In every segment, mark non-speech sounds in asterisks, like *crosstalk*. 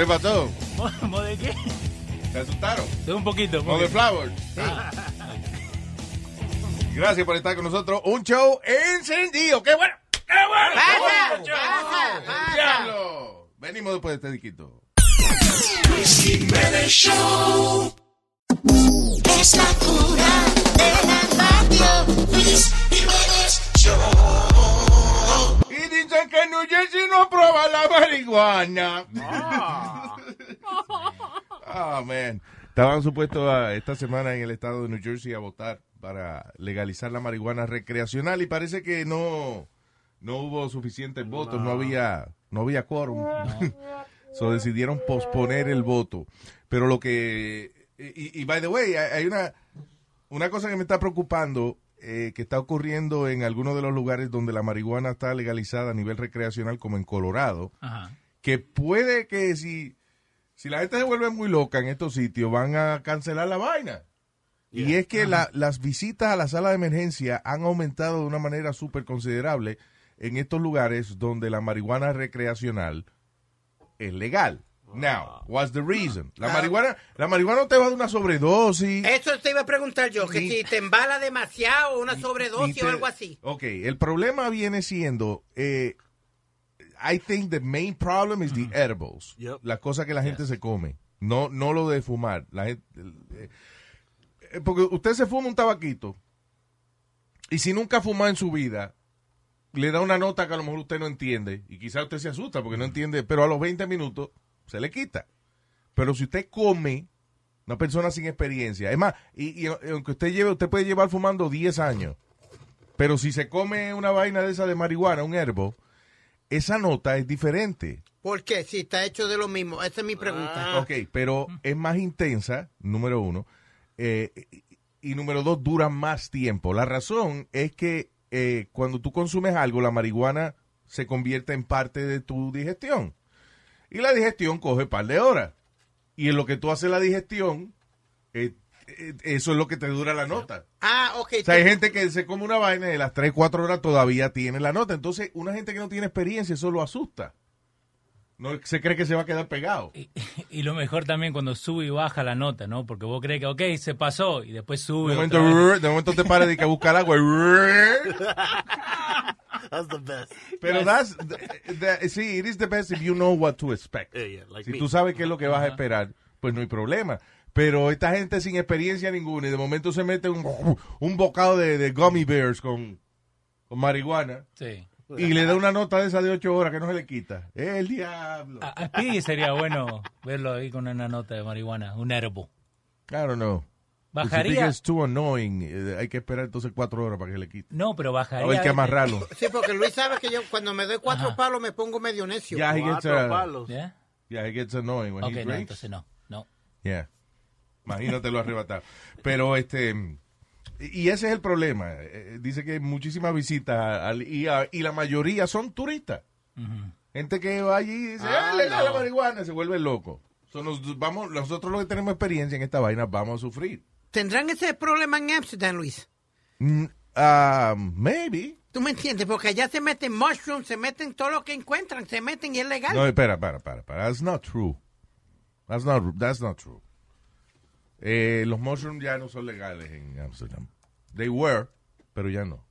¿Qué pasó? *laughs* ¿Mo de qué? ¿Te asustaron? De un poquito. un poquito. Motherflower. *laughs* Gracias por estar con nosotros. Un show encendido. ¡Qué bueno! ¡Qué bueno! Pasa, ¡Qué bueno! pasa, pasa. ¡Diablo! Venimos después de este disquito. Luis Jimenez Show. Es la cura de la radio. Luis Jiménez Show. Dicen que en New Jersey no aprueba la marihuana. Ah, *laughs* man. Estaban supuestos a- esta semana en el estado de New Jersey a votar para legalizar la marihuana recreacional y parece que no, no hubo suficientes votos, no había, no había quórum. *laughs* so decidieron posponer el voto. Pero lo que, y, y by the way, hay una, una cosa que me está preocupando eh, que está ocurriendo en algunos de los lugares donde la marihuana está legalizada a nivel recreacional, como en Colorado, Ajá. que puede que si, si la gente se vuelve muy loca en estos sitios, van a cancelar la vaina. Y es que la- las visitas a la sala de emergencia han aumentado de una manera súper considerable en estos lugares donde la marihuana recreacional es legal. Now, what's the reason? La Ah. marihuana, la marihuana no te va a dar una sobredosis. Eso te iba a preguntar yo, que Ni- si te embala demasiado, una sobredosis te- o algo así. Ok, el problema viene siendo, eh, I think the main problem is the edibles, Yep. las cosas que la gente se come, no, no lo de fumar. La gente, eh, eh, porque usted se fuma un tabaquito y si nunca fuma en su vida, le da una nota que a lo mejor usted no entiende y quizá usted se asusta porque no entiende, pero a los 20 minutos se le quita. Pero si usted come, una persona sin experiencia, es más, y, y aunque usted lleve, usted puede llevar fumando 10 años, pero si se come una vaina de esa de marihuana, un herbo, esa nota es diferente. ¿Por qué? Si está hecho de lo mismo. Esa es mi pregunta. Ok, pero es más intensa, número uno, eh, y, y número dos, dura más tiempo. La razón es que eh, cuando tú consumes algo, la marihuana se convierte en parte de tu digestión. Y la digestión coge un par de horas. Y en lo que tú haces la digestión, eh, eh, eso es lo que te dura la nota. Ah, ok. O sea, hay gente que se come una vaina y de las 3, 4 horas todavía tiene la nota. Entonces, una gente que no tiene experiencia, eso lo asusta. No se cree que se va a quedar pegado. Y, *laughs* y lo mejor también cuando sube y baja la nota, ¿no? Porque vos crees que, ok, se pasó y después sube. De momento, *laughs* de momento te paras de que a buscar agua. *laughs* That's the best. Pero that's, the- sí, it is the best if you know what to expect. Yeah, yeah, like si me. tú sabes qué es lo que vas a esperar, pues no hay problema. Pero esta gente sin experiencia ninguna y de momento se mete un, un bocado de, de gummy bears con, con marihuana Sí. y le da una nota de esa de 8 horas que no se le quita. El diablo. A, sería bueno verlo ahí con una nota de marihuana, un herbo. I don't Bajaría. it's too annoying, eh, hay que esperar entonces 4 horas para que le quite. No, pero A bajaría. ver que amarrarlo. Sí, porque Luis sabe que yo cuando me doy cuatro Ajá. palos me pongo medio necio. Yeah, he gets, Cuatro uh, palos. ¿Ya? yeah, he gets annoying when Ok, he no, entonces no. No. Yeah. Imagínate lo arrebatado. Pero este. Y ese es el problema. Eh, Dice que hay muchísimas visitas al IR y la mayoría son turistas. Gente que va allí y dice, Ah, "Ah, legal la no. marihuana, se vuelve loco. So, nos vamos, nosotros los que tenemos experiencia en esta vaina vamos a sufrir. ¿Tendrán ese problema en Amsterdam, Luis? Mm, ah, maybe. ¿Tú me entiendes? Porque allá se meten mushrooms, se meten todo lo que encuentran, se meten y es legal. No, espera, para, para, para. That's not true. That's not, that's not true. Eh, los mushrooms ya no son legales en Amsterdam. They were, pero ya no.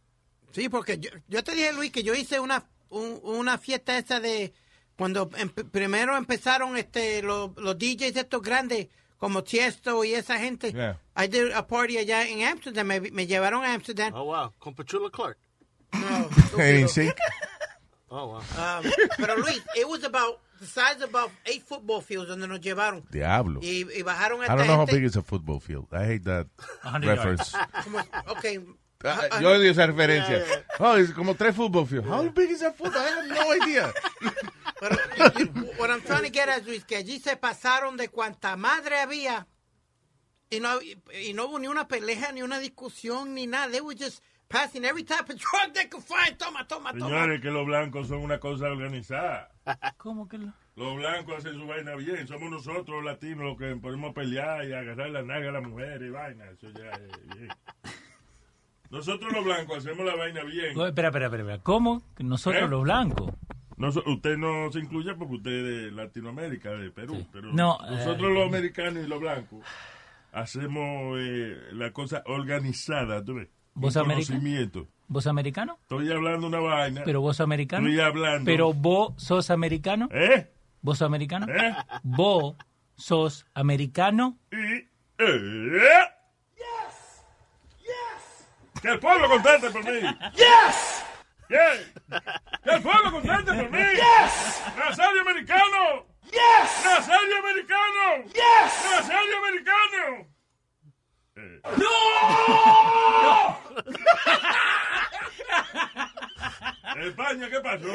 Sí, porque yo, yo te dije, Luis, que yo hice una, un- una fiesta esa de cuando em- primero empezaron este los, los DJs estos grandes como Tiesto y esa gente. Yeah. I did a party allá en Amsterdam, me, me llevaron a Amsterdam. Oh, wow. Con Petula Clark. No. *laughs* Oh, wow. Um, pero Luis, it was about the size of about eight football fields donde nos llevaron. Diablo. Y, y bajaron a I don't know how big is a football field. I hate that 100 reference. como- okay. Ah, Yo odio esa referencia. Oh, es como tres football fields. How big is that football? I have no idea. *laughs* Pero, what I'm trying to get at, Luis, que allí se pasaron de cuanta madre había y no, y, no hubo ni una pelea, ni una discusión, ni nada. They were just passing every type of drug they could find. Toma, toma, toma. Señores, que los blancos son una cosa organizada. *laughs* ¿Cómo que lo? Los blancos hacen su vaina bien. Somos nosotros, los latinos, los que podemos pelear y agarrar la naga a la mujer y vaina. Eso ya es bien. Nosotros los blancos hacemos la vaina bien. Oh, Espera, espera, espera. ¿Cómo? Nosotros ¿Eh? los blancos. No, usted no se incluye porque usted es de Latinoamérica, de Perú. Sí. Pero No, nosotros eh, los americanos y los blancos hacemos eh, la cosa organizada, ¿tú ves? ¿Vos conocimiento. ¿Vos americano? Estoy hablando una vaina. ¿Pero vos americano? Estoy hablando. ¿Pero vos sos americano? ¿Eh? ¿Vos americano? ¿Eh? ¿Vos sos americano? Y... Eh, *laughs* Que el pueblo contente por mí. Yes! Yeah. Que el pueblo contente por mí. Yes. Nazario americano. Yes! Nazario americano. Yes! Nazario americano. ¡No! *laughs* España, ¿qué pasó?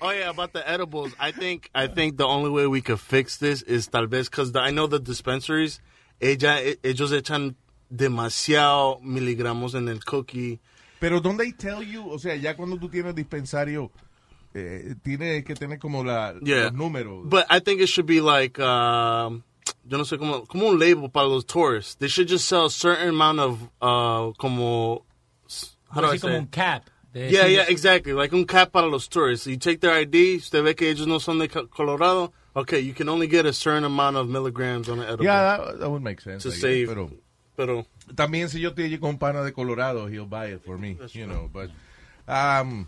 Oh yeah, about the edibles. I think I think the only way we could fix this is tal vez because I know the dispensaries, ella, e- ellos echan demasiado miligramos en el cookie. Pero don't they tell you, o sea, ya cuando tú tienes dispensario, eh, tienes que tener como la, Yeah. los números. But I think it should be like, um, yo no sé como, como un label para los tourists. They should just sell a certain amount of, uh, como, how do I como say? un cap. de Yeah, yeah, exactly. Like un cap para los tourists. You take their ID, usted ve que ellos no son de Co- Colorado. Okay, you can only get a certain amount of milligrams on an edible. yeah, that, that would make sense. to I guess, save. Pero Pero, también si yo estoy allí con un pana de Colorado, he'll buy it for me, you know. But, um,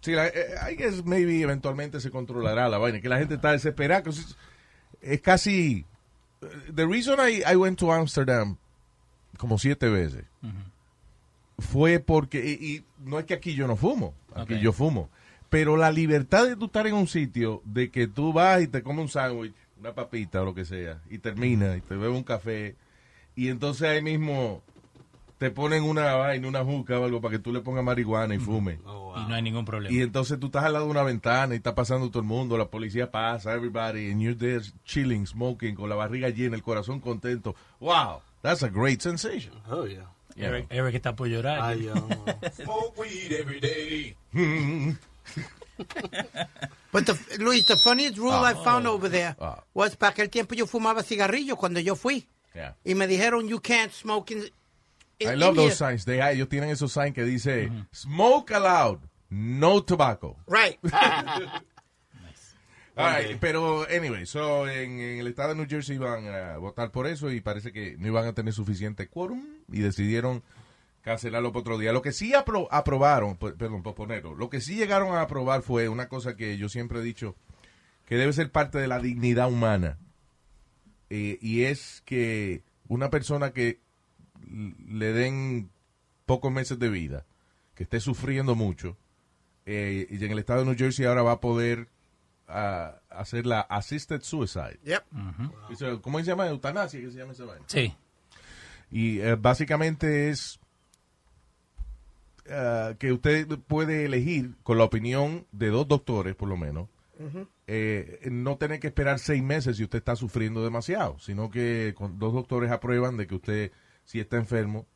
sí, la- eh, I guess maybe eventualmente se controlará la vaina, que la gente está desesperada. Es, es casi... The reason I, I went to Amsterdam como siete veces fue porque, y, y no es que aquí yo no fumo, aquí yo fumo, pero la libertad de tú estar en un sitio, de que tú vas y te comes un sándwich, una papita o lo que sea, y termina, y te bebes un café, y entonces ahí mismo te ponen una vaina, una juca o algo para que tú le pongas marihuana y fume. oh, Y no hay ningún problema. Y entonces tú estás al lado de una ventana y está pasando todo el mundo, la policía pasa, everybody, and you're there chilling, smoking, con la barriga llena, el corazón contento. Wow, that's a great sensation. oh yeah. Eric, Eric está por llorar. Ay, um, *laughs* Smoke weed every day. *laughs* But the, Luis, the funniest rule I found over there Ah. was para aquel tiempo yo fumaba cigarrillo cuando yo fui. Yeah. Y me dijeron, you can't smoke in, in I love India. those signs. They, ellos tienen esos signs que dice smoke allowed, no tobacco. Right. *laughs* All right, pero anyway, so en, en el estado de New Jersey iban a votar por eso y parece que no iban a tener suficiente quórum y decidieron cancelarlo por otro día. Lo que sí apro- aprobaron, perdón, posponerlo, lo que sí llegaron a aprobar fue una cosa que yo siempre he dicho que debe ser parte de la dignidad humana eh, y es que una persona que le den pocos meses de vida, que esté sufriendo mucho, eh, y en el estado de New Jersey ahora va a poder ah, hacer la assisted suicide. Yep. ¿Cómo se llama? Eutanasia, ¿qué se llama esa vaina? Sí. Y eh, básicamente es ah, que usted puede elegir, con la opinión de dos doctores, por lo menos, eh, no tener que esperar seis meses si usted está sufriendo demasiado, sino que con dos doctores aprueban de que usted, si está enfermo,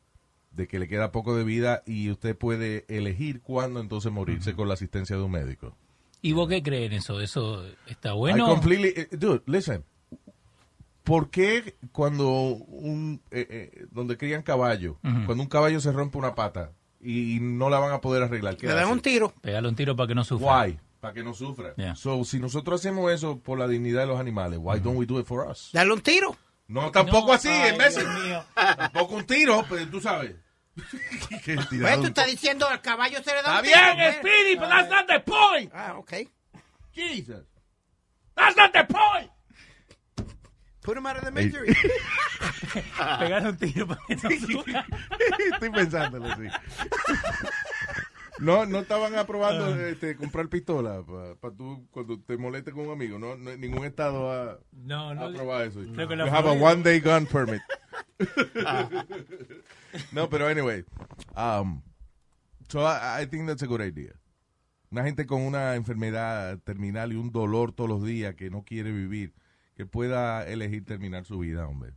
de que le queda poco de vida y usted puede elegir cuándo entonces morirse con la asistencia de un médico. ¿Y vos qué crees en eso? ¿Eso está I bueno? completely, eh, dude, listen. ¿Por qué cuando un, eh, eh, donde crían caballo, Ujú. cuando un caballo se rompe una pata y no la van a poder arreglar, ¿qué Le dan un tiro. Pegarle un tiro para que no sufra. Why? Para que no sufra. Yeah. So, si nosotros hacemos eso por la dignidad de los animales, why don't we do it for us? Dale un tiro. No, tampoco No, así, ay, en vez Dios mío. Tampoco un tiro, pero tú sabes. *laughs* Qué Pues tú estás diciendo al caballo se le da Está un tiro. bien, pues. Speedy, but that's not the point. Ah, ok. Jesus. That's not the point. Put him out of the misery. *laughs* Pegarle un tiro para que no *laughs* sufra. Estoy pensándolo, sí. No, no estaban aprobando este, comprar pistola para tú cuando te molestes con un amigo. No, no- ningún estado ha, No, ha no. aprobado eso. Que You have a one day gun permit. *laughs* no, pero anyway, um, so I, I think that's a good idea. Una gente con una enfermedad terminal y un dolor todos los días que no quiere vivir, que pueda elegir terminar su vida, hombre.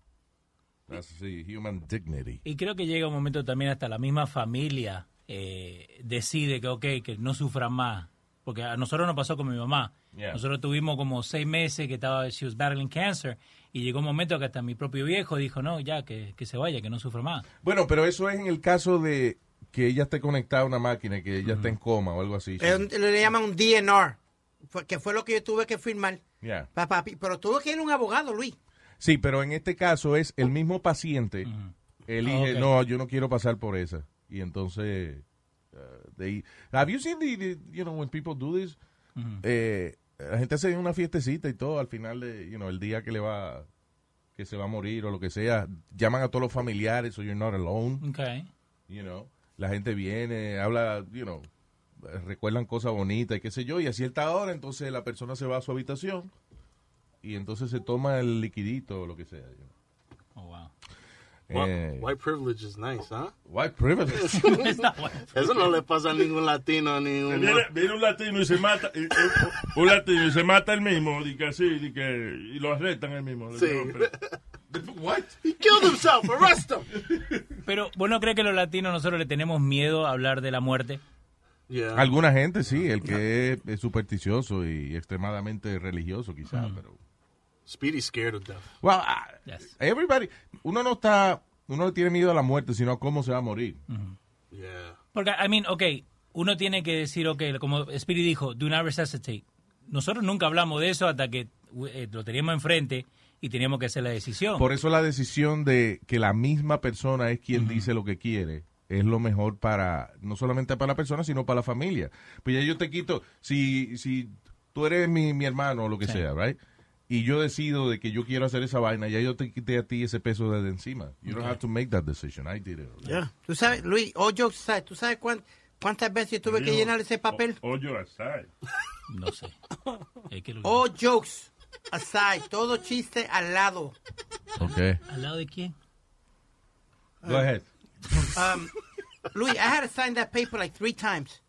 That's the human dignity. Y creo que llega un momento también hasta la misma familia eh, decide que, ok, que no sufran más. Porque a nosotros nos pasó con mi mamá. Yeah. Nosotros tuvimos como seis meses que estaba, she was battling cancer. Y llegó un momento que hasta mi propio viejo dijo, no, ya, que, que se vaya, que no sufra más. Bueno, pero eso es en el caso de que ella esté conectada a una máquina, que ella esté en coma o algo así. Es un- le llaman un DNR, que fue lo que yo tuve que firmar. Yeah. Pa- papi, pero tuve que ir a un abogado, Luis. Sí, pero en este caso es el mismo paciente elige, Ah, no, yo no quiero pasar por esa. Y entonces, uh, they- have you seen the, the- you know, when people do this? Eh, la gente hace una fiestecita y todo al final de, you know, el día que le va, que se va a morir o lo que sea, llaman a todos los familiares, so you're not alone, Okay. you know. La gente viene, habla, you know, recuerdan cosas bonitas y qué sé yo, y a cierta hora entonces la persona se va a su habitación y entonces se toma el liquidito o lo que sea. you know. Eh, White privilege is nice, ¿ah? white privilege. *laughs* It's not what- Eso no le pasa a ningún latino, ni un... Viene, viene un latino y se mata, y- y- un latino y se mata el mismo, y que así, y que y lo arrestan el mismo. Sí. *laughs* What? He killed himself, arrest him! *laughs* Pero, ¿vos no crees que los latinos nosotros le tenemos miedo a hablar de la muerte? Yeah. Alguna gente sí, el que es, es supersticioso y extremadamente religioso quizás, pero... Speedy's scared of death. Well, Yes. everybody, uno no está, uno no tiene miedo a la muerte, sino a cómo se va a morir. Yeah. Porque, I mean, ok, uno tiene que decir, ok, como Spirit dijo, do not resuscitate. Nosotros nunca hablamos de eso hasta que eh, lo teníamos enfrente y teníamos que hacer la decisión. Por eso la decisión de que la misma persona es quien dice lo que quiere es lo mejor para, no solamente para la persona, sino para la familia. Pues ya yo te quito, si, si tú eres mi, mi hermano o lo que Sí. sea, right? Y yo decido de que yo quiero hacer esa vaina, ya yo te quité a ti ese peso desde encima. You don't have to make that decision. I did it. Ya. Tú sabes, Luis, all jokes aside, ¿tú sabes cuán- cuántas veces yo tuve que llenar ese papel? O, hoyo aside. No sé. *laughs* Es que lo- All jokes aside, todo chiste al lado. Okay. ¿Al lado de quién? Go ahead. Um, Luis, I had to sign that paper like three times.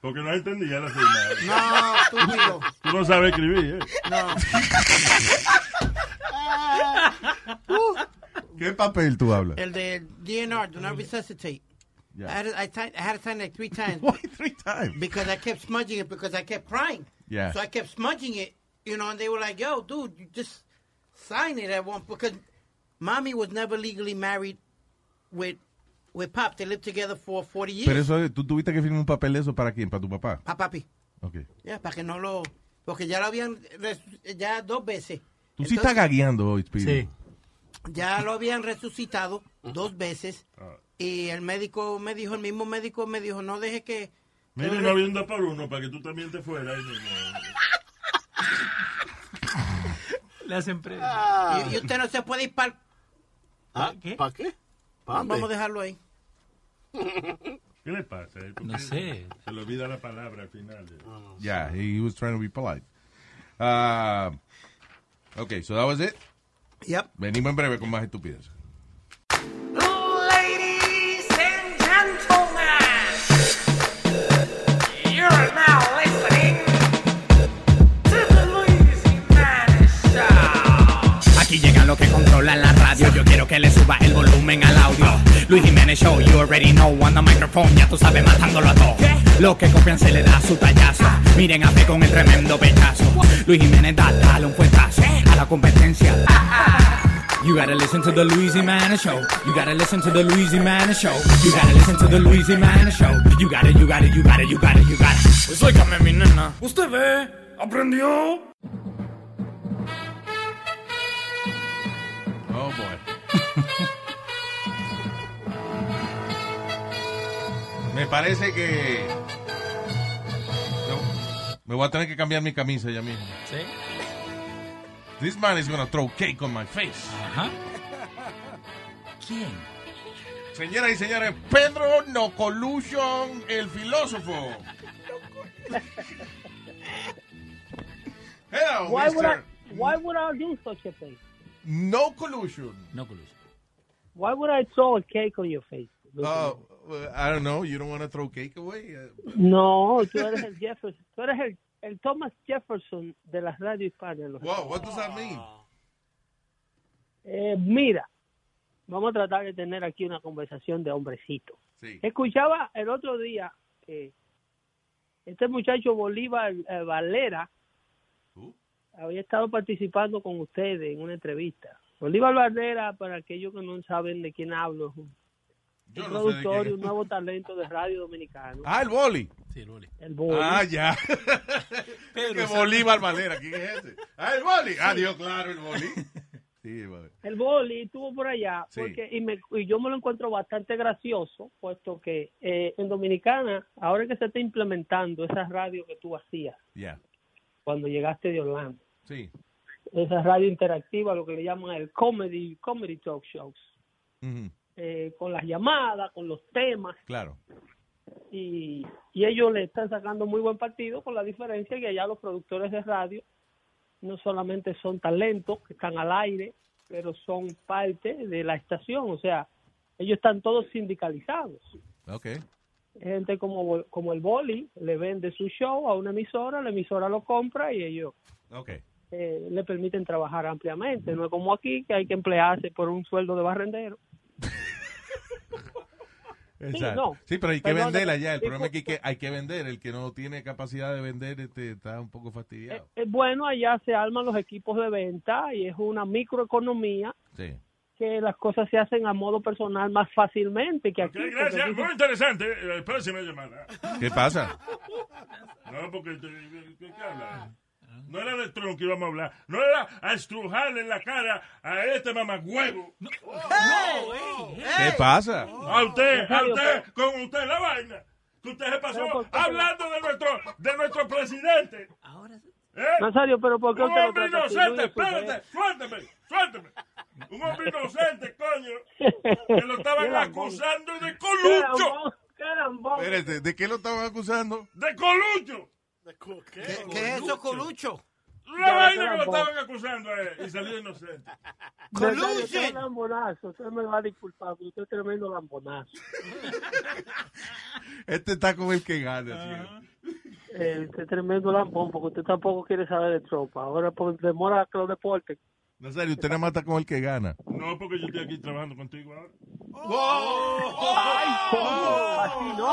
Porque no entendía la firma. No, estúpido. Tú no sabes escribir, ¿eh? No. *laughs* ¿Qué papel tú hablas? El de DNR, do not resuscitate. I, had to, I, signed- I had to sign it like three times Why three times? because I kept smudging it because I kept crying. Yeah. So I kept smudging it, you know, and they were like, yo, dude, you just sign it at one because mommy was never legally married with with Pop. They lived together for 40 years. Pero eso, tú tuviste que firmar un papel de eso para quién, para tu papá. Pa, papi. Okay. Ya, para que no lo... Porque ya lo habían... Ya dos veces. Tú sí estás gagueando hoy, Speedy. Sí. Ya lo habían resucitado dos veces. Ah. Y el médico me dijo, el mismo médico me dijo, no deje que... Mira, no había un dos por uno para que tú también te fueras. Le hacen pre- y, y usted no se puede ir para... ¿Ah? ¿Qué? ¿Para qué? Vamos a dejarlo ahí. *laughs* ¿Qué le pasa? eh? ¿Por No sé. Se le olvida la palabra al final. eh. Yeah, he was trying to be polite. Uh, okay, so that was it. Yep. Venimos en breve con más estupideces. Los que controlan la radio. Yo quiero que le suba el volumen al audio. Luis Jiménez Show, you already know. On the microphone, ya tú sabes, matándolo a todo. Los que copian se le da su tallazo. Miren a fe con el tremendo pechazo. Luis Jiménez da, dale un fuetazo a la competencia. You gotta listen to the Luis Jimenez Show. You gotta listen to the Luis Jimenez Show. You gotta listen to the Luis Jimenez Show. You gotta, you gotta, you gotta, you gotta, you gotta. Pues mi nena. ¿Usted ve? ¿Aprendió? Oh, *laughs* boy. Me parece que... No, me voy a tener que cambiar mi camisa ya mismo. ¿Sí? This man is gonna throw cake on my face. Ajá. ¿Quién? Señoras y señores, Pedro No Collusion, el filósofo. Hello, Why would I? Mr. Why would I do such a thing? No Collusion. No collusion. Why would I throw a cake on your face? Uh, well, I don't know. You don't want to throw cake away? Uh, No, tú eres el Jefferson. Tú eres el, el Thomas Jefferson de la radio hispana. en los wow, what does that mean? Eh, mira, vamos a tratar de tener aquí una conversación de hombrecito. Sí. Escuchaba el otro día que este muchacho Bolívar eh, Valera ¿Tú? Había estado participando con ustedes en una entrevista. Bolívar Valera, para aquellos que no saben de quién hablo, es un Yo un no sé de productor y un nuevo talento de radio dominicano. Ah, el boli. Sí, el boli. El Boli. Ah, ya. *laughs* Pedro. Bolívar Valera, ¿quién es ese? Ah, el boli. Ah, Dios, claro, el boli. Sí, vale. El boli estuvo por allá Sí. porque y, me, y yo me lo encuentro bastante gracioso, puesto que eh, en Dominicana, ahora que se está implementando esa radio que tú hacías Ya. cuando llegaste de Orlando, Sí. esa radio interactiva, lo que le llaman el comedy, comedy talk shows, eh, con las llamadas, con los temas, Claro. y, y ellos le están sacando muy buen partido, con la diferencia que allá los productores de radio no solamente son talentos que están al aire, pero son parte de la estación, o sea, ellos están todos sindicalizados. Ok. Gente como, como el Boli le vende su show a una emisora, la emisora lo compra y ellos Ok. Eh, le permiten trabajar ampliamente. No es como aquí que hay que emplearse por un sueldo de barrendero. *laughs* Exacto. no. Sí, pero hay que Perdón, vender allá. El problema es que hay, que hay que vender. El que no tiene capacidad de vender este, está un poco fastidiado. Es bueno, allá se arman los equipos de venta y es una microeconomía Sí. que las cosas se hacen a modo personal más fácilmente que aquí. porque gracias. Muy interesante. Eh, próxima llamada. ¿Qué pasa? No, porque... te- ¿Qué, qué habla? No era de Trump que íbamos a hablar. No era a estrujarle en la cara a este mamagüevo. ¿Qué pasa? A usted, a usted, con usted la vaina. Que usted se pasó hablando de nuestro, de nuestro presidente. ¿Eh? Nazario, pero ¿por qué Un hombre inocente, No espérate, suélteme, suélteme. Un hombre inocente, coño, que lo *laughs* estaban acusando de colucho. Espérate, ¿de qué lo estaban acusando? De colucho. ¿Qué, qué es eso, Colucho? La vaina que lo estaban acusando a él y salió inocente. *laughs* Nazario, usted lambonazo. Usted me va a disculpar, pero usted es tremendo lambonazo. *laughs* Este está con el que gana. ¿sí? Eh, usted es tremendo lambón porque usted tampoco quiere saber de tropa. Ahora por demora que los deportes. Nazario, usted nada más está con el que gana. No, porque yo estoy aquí trabajando contigo ahora. ¡Ay, cómo! Así no.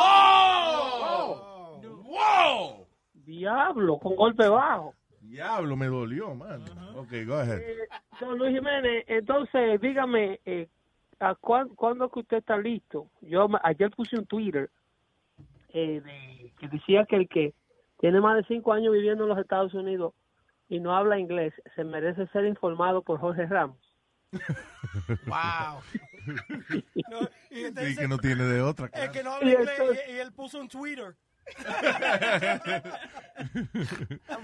¡Wow! Diablo, con golpe bajo. Diablo, me dolió, man. Ok, go ahead. Eh, don Luis Jiménez, entonces dígame, eh, ¿a cuán- cuándo que usted está listo? Yo ayer puse un Twitter eh, de- que decía que el que tiene más de cinco años viviendo en los Estados Unidos y no habla inglés se merece ser informado por Jorge Ramos. *laughs* Wow. *laughs* No, y entonces, que no tiene de otra. *laughs* es claro. que no habla Y inglés entonces- y, y él puso un Twitter. *laughs*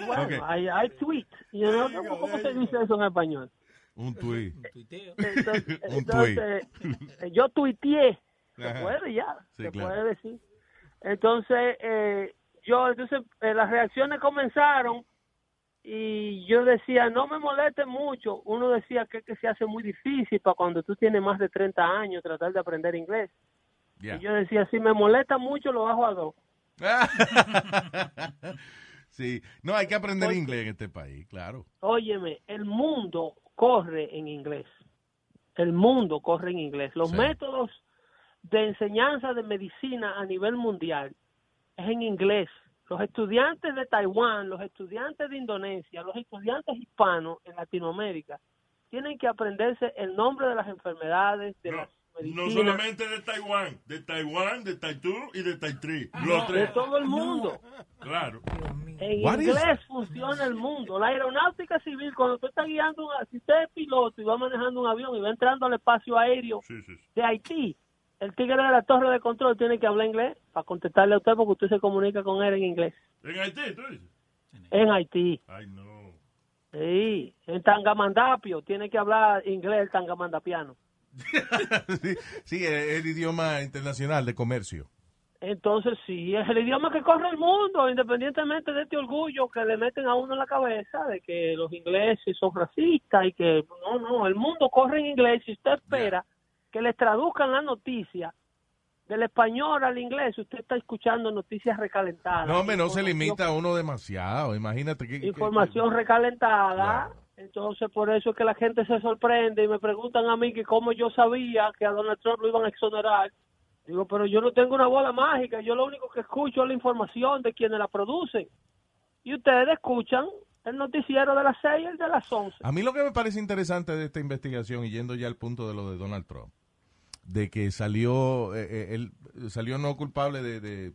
Bueno, Ok. hay, hay tweets. y yo no sé cómo se dice eso en español. Un tweet. Tuiteo. Entonces, *laughs* Un entonces, yo tuiteé, se puede ya, Sí, se claro. puede decir. Entonces, eh, yo, entonces, eh, las reacciones comenzaron y yo decía, no me moleste mucho. Uno decía que, que se hace muy difícil para cuando tú tienes más de 30 años tratar de aprender inglés. Y yo decía, si me molesta mucho, lo bajo a dos. *laughs* sí, no, hay que aprender inglés en este país, claro. Óyeme, el mundo corre en inglés. El mundo corre en inglés. Los Sí. métodos de enseñanza de medicina a nivel mundial es en inglés. Los estudiantes de Taiwán, los estudiantes de Indonesia, los estudiantes hispanos en Latinoamérica tienen que aprenderse el nombre de las enfermedades, de No, las no solamente de Taiwán, de Taiwán, de Taitú y de Taitrí. Los de tres. todo el mundo. Claro. En What is- inglés funciona el mundo. La aeronáutica civil, cuando usted está guiando, un- si usted es piloto y va manejando un avión y va entrando al espacio aéreo Sí, sí, sí. de Haití, el tigre de la torre de control tiene que hablar inglés para contestarle a usted porque usted se comunica con él en inglés. En Haití, tú dices. En Haití. Ay, no. Sí. En Tangamandapio tiene que hablar inglés el tangamandapiano. *laughs* sí, sí, es el idioma internacional de comercio. Entonces sí, es el idioma que corre el mundo, independientemente de este orgullo que le meten a uno en la cabeza de que los ingleses son racistas y que no, no, el mundo corre en inglés y usted espera que les traduzcan la noticia del español al inglés, usted está escuchando noticias recalentadas. No, hombre, no se limita a uno demasiado. Imagínate que... que- información recalentada. Entonces, por eso es que la gente se sorprende y me preguntan a mí que cómo yo sabía que a Donald Trump lo iban a exonerar. Digo, pero yo no tengo una bola mágica, yo lo único que escucho es la información de quienes la producen. Y ustedes escuchan el noticiero de las 6 y el de las 11. A mí lo que me parece interesante de esta investigación, y yendo ya al punto de lo de Donald Trump, de que salió, eh, eh, él salió no culpable de, de,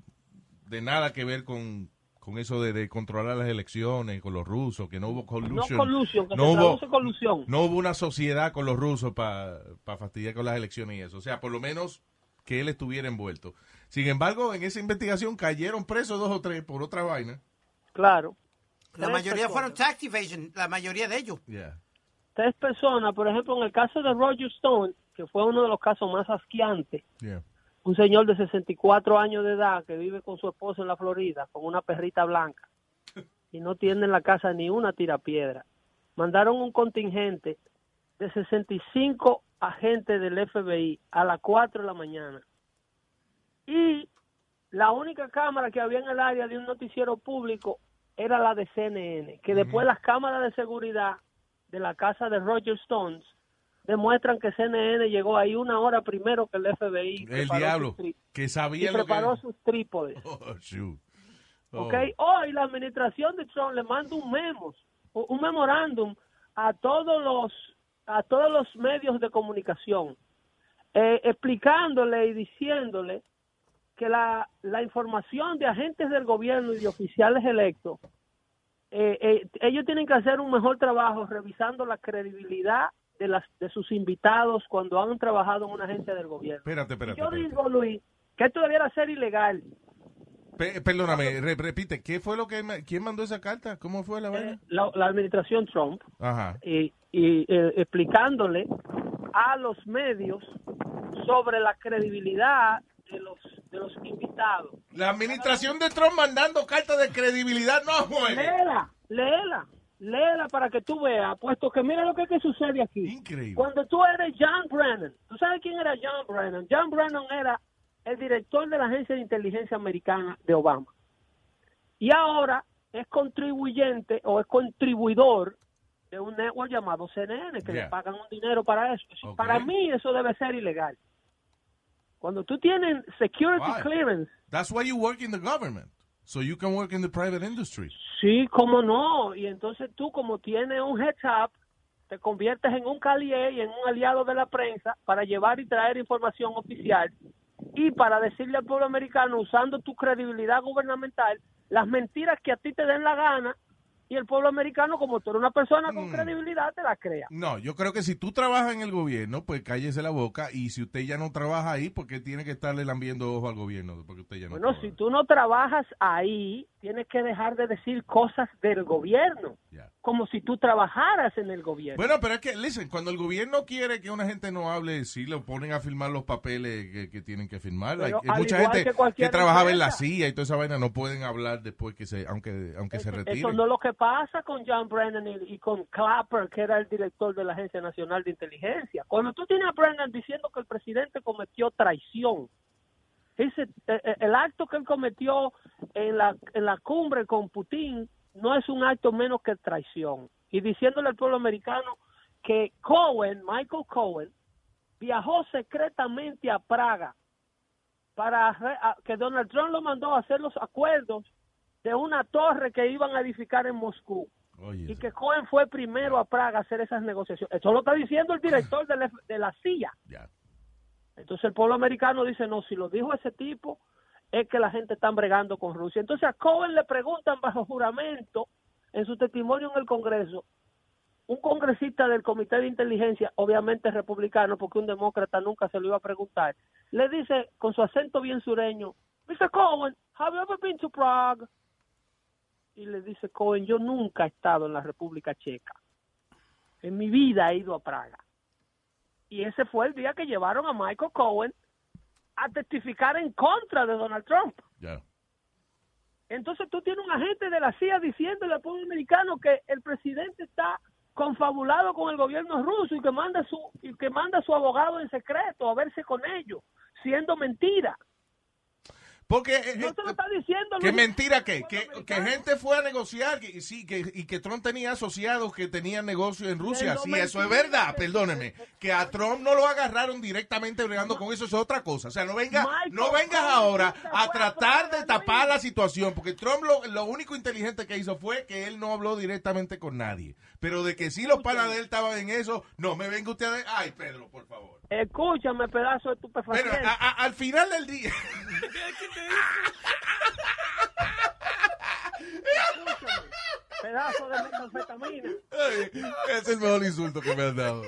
de nada que ver con, con eso de, de controlar las elecciones con los rusos, que no hubo No collusion. que no se hubo, colusión. no hubo una sociedad con los rusos para fastidiar con las elecciones y eso. O sea, por lo menos que él estuviera envuelto. Sin embargo, en esa investigación cayeron presos dos o tres por otra vaina. Claro. La mayoría fueron tax evasion, la mayoría de ellos. Tres personas, por ejemplo, en el caso de Roger Stone, que fue uno de los casos más asqueantes, Yeah. Un señor de 64 años de edad que vive con su esposa en la Florida, con una perrita blanca, *laughs* y no tiene en la casa ni una tirapiedra. Mandaron un contingente de 65 agentes del FBI a las 4 de la mañana. Y la única cámara que había en el área de un noticiero público era la de CNN, que después las cámaras de seguridad de la casa de Roger Stones demuestran que CNN llegó ahí una hora primero que el FBI. El diablo, que y sabía lo que... preparó sus trípodes. *laughs* Oh, shoot. Oh. ¿ok? Hoy la administración de Trump le manda un memo, un memorándum a todos los a todos los medios de comunicación, eh, explicándole y diciéndole que la, la información de agentes del gobierno y de oficiales electos, eh, eh, ellos tienen que hacer un mejor trabajo revisando la credibilidad de las de sus invitados cuando han trabajado en una agencia del gobierno. Espérate, espérate. Yo espérate. digo, Luis, que esto debiera ser ilegal. Pe- perdóname, re- repite, ¿qué fue lo que... ¿Quién mandó esa carta? ¿Cómo fue la vaina? La, la administración Trump Ajá. y, y, eh, explicándole a los medios sobre la credibilidad de los de los invitados. La administración de Trump mandando cartas de credibilidad, no juegue. Léela, léela, léela para que tú veas, puesto que mira lo que, que sucede aquí. Increíble. Cuando tú eres John Brennan, ¿tú sabes quién era John Brennan? John Brennan era el director de la Agencia de Inteligencia Americana de Obama. Y ahora es contribuyente o es contribuidor de un network llamado CNN, que Yeah. le pagan un dinero para eso. Para mí eso debe ser ilegal. Cuando tú tienes security Why? clearance, That's why you work in the government. So you can work in the private industry. Sí, cómo no. Y entonces tú, como tienes un heads up, te conviertes en un calier y en un aliado de la prensa para llevar y traer información oficial y para decirle al pueblo americano, usando tu credibilidad gubernamental, las mentiras que a ti te den la gana y el pueblo americano, como tú eres una persona con Mm. credibilidad, te la crea. No, yo creo que si tú trabajas en el gobierno, pues cállese la boca. Y si usted ya no trabaja ahí, ¿por qué tiene que estarle lambiendo ojo al gobierno? Porque usted ya no Bueno, trabaja. si tú no trabajas ahí, tienes que dejar de decir cosas del gobierno, como si tú trabajaras en el gobierno. Bueno, pero es que, listen, cuando el gobierno quiere que una gente no hable, sí lo ponen a firmar los papeles que, que tienen que firmar. Al mucha gente que trabajaba en la. CIA y toda esa vaina no pueden hablar después que se, aunque, aunque se Eso retiren. no es lo que pasa con John Brennan y, y con Clapper, que era el director de la Agencia Nacional de Inteligencia. Cuando tú tienes a Brennan diciendo que el presidente cometió traición, ese, eh, eh, el acto que él cometió en la, en la cumbre con Putin no es un acto menos que traición. Y diciéndole al pueblo americano que Cohen, Michael Cohen, viajó secretamente a Praga para que Donald Trump lo mandó a hacer los acuerdos de una torre que iban a edificar en Moscú. y que Cohen fue primero a Praga a hacer esas negociaciones. Eso lo está diciendo el director de la, de la CIA. Entonces el pueblo americano dice, no, si lo dijo ese tipo, es que la gente está bregando con Rusia. Entonces a Cohen le preguntan bajo juramento, en su testimonio en el Congreso, un congresista del Comité de Inteligencia, obviamente republicano, porque un demócrata nunca se lo iba a preguntar, le dice con su acento bien sureño, Mr. Cohen, have you ever been to Prague? Y le dice Cohen, yo nunca he estado en la República Checa. En mi vida he ido a Praga. Y ese fue el día que llevaron a Michael Cohen a testificar en contra de Donald Trump. Entonces tú tienes un agente de la CIA diciéndole al pueblo americano que el presidente está confabulado con el gobierno ruso y que manda su y que manda a su abogado en secreto a verse con ellos, siendo mentira. Porque eh, No te lo está diciendo ¿Qué mentira qué? Que, que gente fue a negociar y, sí, que, y que Trump tenía asociados que tenían negocio en Rusia. Sí, eso es verdad, perdóneme. Que a Trump no lo agarraron directamente bregando con eso, eso es otra cosa. O sea, no venga, no vengas ahora a tratar de tapar la situación, porque Trump lo, lo único inteligente que hizo fue que él no habló directamente con nadie. Pero de que sí los panas de él estaban en eso, no me venga usted a... Ay, Pedro, por favor. Escúchame, pedazo de Pero estupefaciente. a- a- al final del día... Escúchame, pedazo de metanfetamina. Es el mejor insulto que me han dado.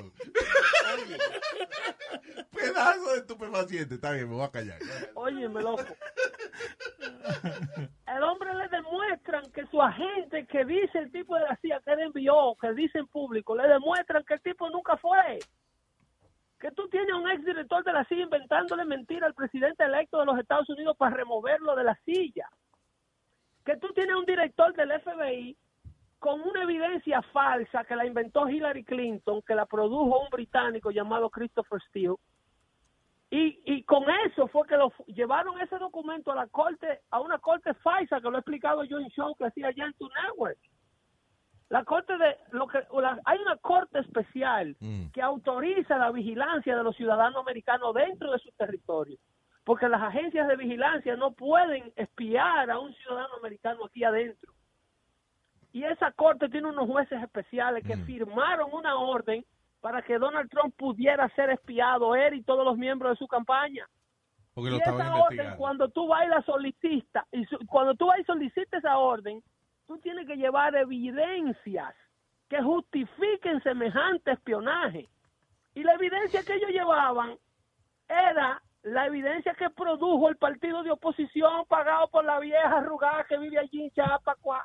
Pedazo de estupefaciente. Está bien, me voy a callar. Óyeme, loco. El hombre le demuestran que su agente que dice el tipo de la CIA que él envió, que dice en público, le demuestran que el tipo nunca fue. Que tú tienes un ex director de la CIA inventándole mentira al presidente electo de los Estados Unidos para removerlo de la silla. Que tú tienes un director del FBI con una evidencia falsa que la inventó Hillary Clinton, que la produjo un británico llamado Christopher Steele, y, y con eso fue que lo llevaron ese documento a la corte, a una corte FISA, que lo he explicado yo en show que hacía allá en tu network. La corte de, lo que, la- hay una corte especial Mm. que autoriza la vigilancia de los ciudadanos americanos dentro de su territorio. Porque las agencias de vigilancia no pueden espiar a un ciudadano americano aquí adentro. Y esa corte tiene unos jueces especiales que Mm. firmaron una orden para que Donald Trump pudiera ser espiado, él y todos los miembros de su campaña. Porque y esa orden, cuando tú vas y la solicitas, y su- cuando tú vas y solicitas esa orden, tú tienes que llevar evidencias que justifiquen semejante espionaje. Y la evidencia que ellos llevaban era la evidencia que produjo el partido de oposición pagado por la vieja arrugada que vive allí en Chapacua.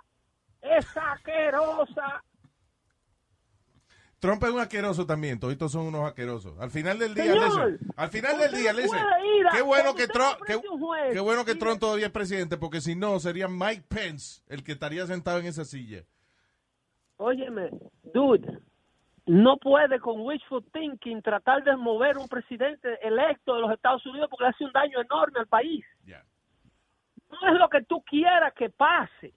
Esa asquerosa. Trump es un asqueroso también, toditos son unos asquerosos. Al final del día, Señor, listen, al final del día, listen, qué bueno que Trump, qué, qué bueno que Trump todavía es presidente, porque si no sería Mike Pence el que estaría sentado en esa silla. Óyeme, dude, no puede con wishful thinking tratar de mover un presidente electo de los Estados Unidos porque le hace un daño enorme al país. Ya. No es lo que tú quieras que pase,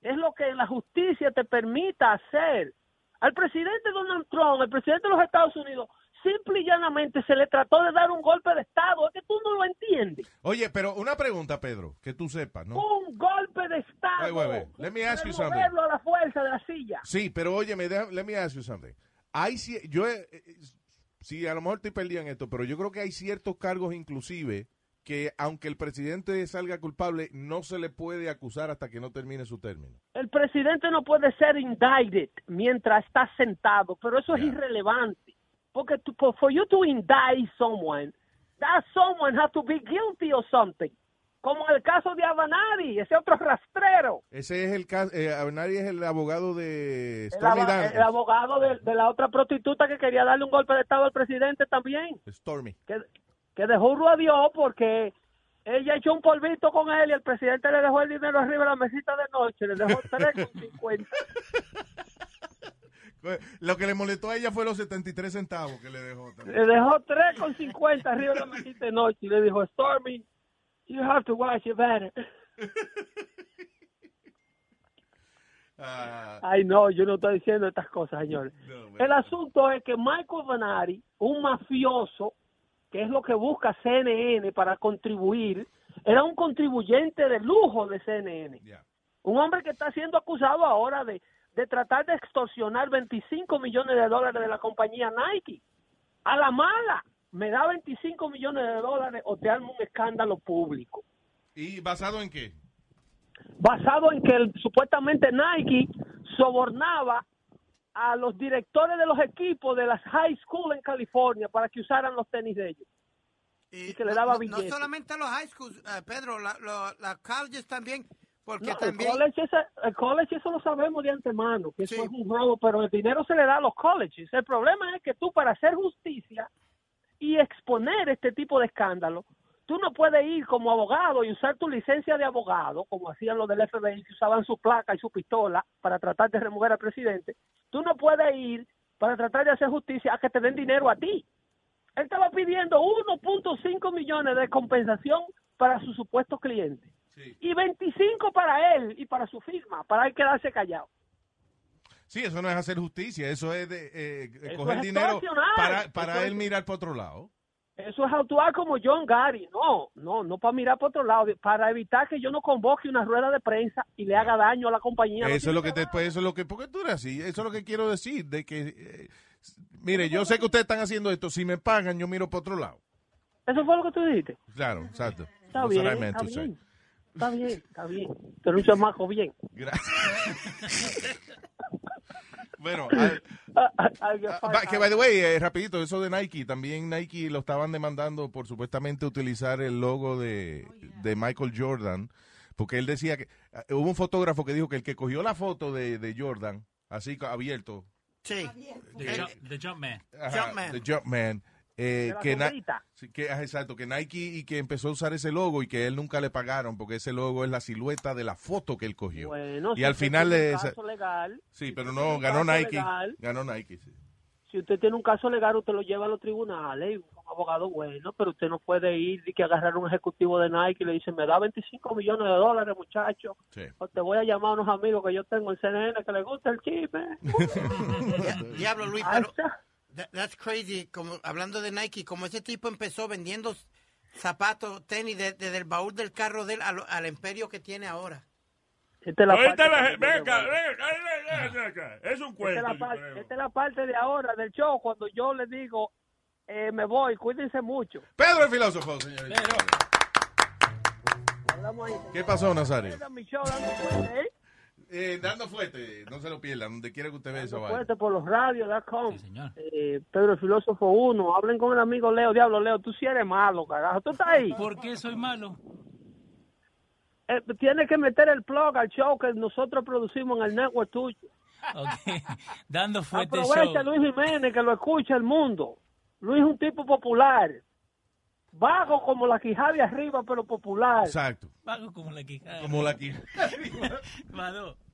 es lo que la justicia te permita hacer. Al presidente Donald Trump, el presidente de los Estados Unidos, simple y llanamente se le trató de dar un golpe de Estado. Es que tú no lo entiendes. Oye, pero una pregunta, Pedro, que tú sepas, ¿no? Un golpe de Estado. Wait, wait, wait. Let me ask you something. A la fuerza de la silla. Sí, pero deja- let me ask you something. Hay, yo, eh, eh, sí, a lo mejor estoy perdido en esto, pero yo creo que hay ciertos cargos inclusive que aunque el presidente salga culpable, no se le puede acusar hasta que no termine su término. El presidente no puede ser indicted mientras está sentado, pero eso es irrelevante. Porque tú- for, you to indict someone, that someone has to be guilty of something. Como en el caso de Avanadi, ese otro rastrero. Ese es el caso, eh, es el abogado de El, Stormy Daniels. el abogado de, de la otra prostituta que quería darle un golpe de Estado al presidente también. Stormy. Que, que dejó un Dios porque ella echó un polvito con él y el presidente le dejó el dinero arriba de la mesita de noche. Le dejó *laughs* 3,50. *laughs* Lo que le molestó a ella fue los 73 centavos que le dejó. también. Le dejó 3,50 arriba de la mesita de noche y le dijo, Stormy, you have to watch it better. *laughs* Ah, Ay, no, yo no estoy diciendo estas cosas, señor. El asunto es que Michael Vanari, un mafioso, que es lo que busca CNN para contribuir, era un contribuyente de lujo de CNN. Un hombre que está siendo acusado ahora de, de tratar de extorsionar 25 millones de dólares de la compañía Nike. A la mala, me da 25 millones de dólares o te armo un escándalo público. ¿Y basado en qué? Basado en que el- supuestamente Nike sobornaba a los directores de los equipos de las high school en California para que usaran los tenis de ellos. Y que le daba no, no solamente a los high schools, eh, Pedro, la- las colleges también, Porque No, el, también... college el college eso lo sabemos de antemano, que eso es un robo, pero el dinero se le da a los colleges. El problema es que tú para hacer justicia y exponer este tipo de escándalo, tú no puedes ir como abogado y usar tu licencia de abogado, como hacían los del FBI, que usaban su placa y su pistola para tratar de remover al presidente. Tú no puedes ir para tratar de hacer justicia a que te den dinero a ti. Él estaba pidiendo 1.5 millones de compensación para sus supuestos clientes y 25 para él y para su firma, para él quedarse callado. Sí, eso no es hacer justicia, eso es de, eh, Eso coger es dinero para, para él mirar para otro lado. Eso es actuar como John Gary. No, no, no para mirar por otro lado, para evitar que yo no convoque una rueda de prensa y le haga daño a la compañía. No Eso es lo que tiene te, pues, eso es lo que, porque tú eres así, eso es lo que quiero decir, de que, eh, mire, yo sé que ustedes están haciendo esto, si me pagan, yo miro para otro lado. Eso fue lo que tú dijiste. Claro, exacto. Está That's bien, está bien. Está bien, está bien. Un chamaco bien. Bueno, *laughs* al- que by the way, eh, rapidito, eso de Nike, también Nike lo estaban demandando por supuestamente utilizar el logo de, de Michael Jordan, porque él decía que ah, hubo un fotógrafo que dijo que el que cogió la foto de, de Jordan, así abierto, Sí. The, jump, the Jumpman. ajá, de Jumpman, eh, que, que ah, exacto, que Nike y que empezó a usar ese logo y que él nunca le pagaron porque ese logo es la silueta de la foto que él cogió. Bueno, y si al final le legal, sí, pero tiene no un ganó caso Nike, legal. ganó Nike. sí. si usted tiene un caso legal, usted lo lleva a los tribunales, y un abogado bueno, pero usted no puede ir y que agarrar a un ejecutivo de Nike y le dice, me da 25 millones de dólares, muchacho, Sí. o te voy a llamar a unos amigos que yo tengo en CNN que les gusta el chisme. Dia- *laughs* Diablo, Luis, pero that- that's crazy. Como, hablando de Nike, como ese tipo empezó vendiendo zapatos, tenis de- desde el baúl del carro de él al, al imperio que tiene ahora. Esta es la Ahorita parte la. Es un Esta es, cuento. la parte, esta es la parte de ahora del show, cuando yo les digo, eh, me voy, cuídense mucho. Pedro el filósofo, ahí. ¿Qué pasó, Nazario? ¿Eh? Dando fuerte, no se lo pierdan, donde quiera que usted vea Dando vaina. fuerte por los radios.com. Eh, Pedro el Filósofo 1. Hablen con el amigo Leo. Diablo, Leo, tú sí eres malo, carajo. ¿Tú estás ahí? ¿Por qué soy malo? Eh, tienes que meter el plug al show que nosotros producimos en el network tuyo. Ok. Dando fuerte Aprovecha a show. Luis Jiménez que lo escucha el mundo. Luis es un tipo popular. Vago como la quijada de arriba, pero popular. Exacto. Vago como la quijada. Como la aquí. Vado. *laughs*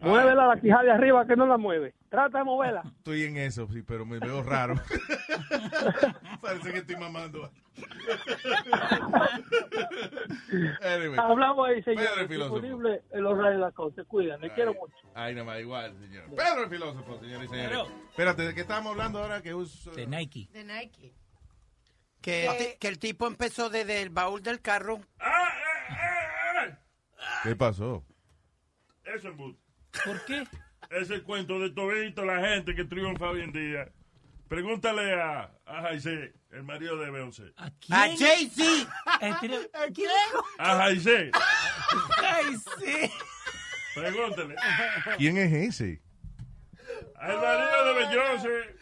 Muévela la quijada de arriba que no la mueve. Trata de moverla. *laughs* Estoy en eso, sí, pero me veo raro. *laughs* Parece que estoy mamando. Anyway. Hablamos ahí, Pedro el señor. filósofo. Disponible en los radios de la cosa. Cuida, le quiero mucho. Ay, nada más, igual, señor. Pedro el filósofo, señores y señores. Espérate, ¿de qué estamos hablando ahora? Que uso... De Nike. De Nike. Que, el ti- que el tipo empezó desde el baúl del carro. ¿Qué pasó? Eso es embuste. ¿Por qué? Ese cuento de todito la gente que triunfa hoy en día. Pregúntale a, a Jaise, el marido de Beyoncé. ¿A Jay-Z. ¿Quién? A Jaise. Ay, sí. Pregúntale. ¿Quién es ese? Al marido de Beyoncé.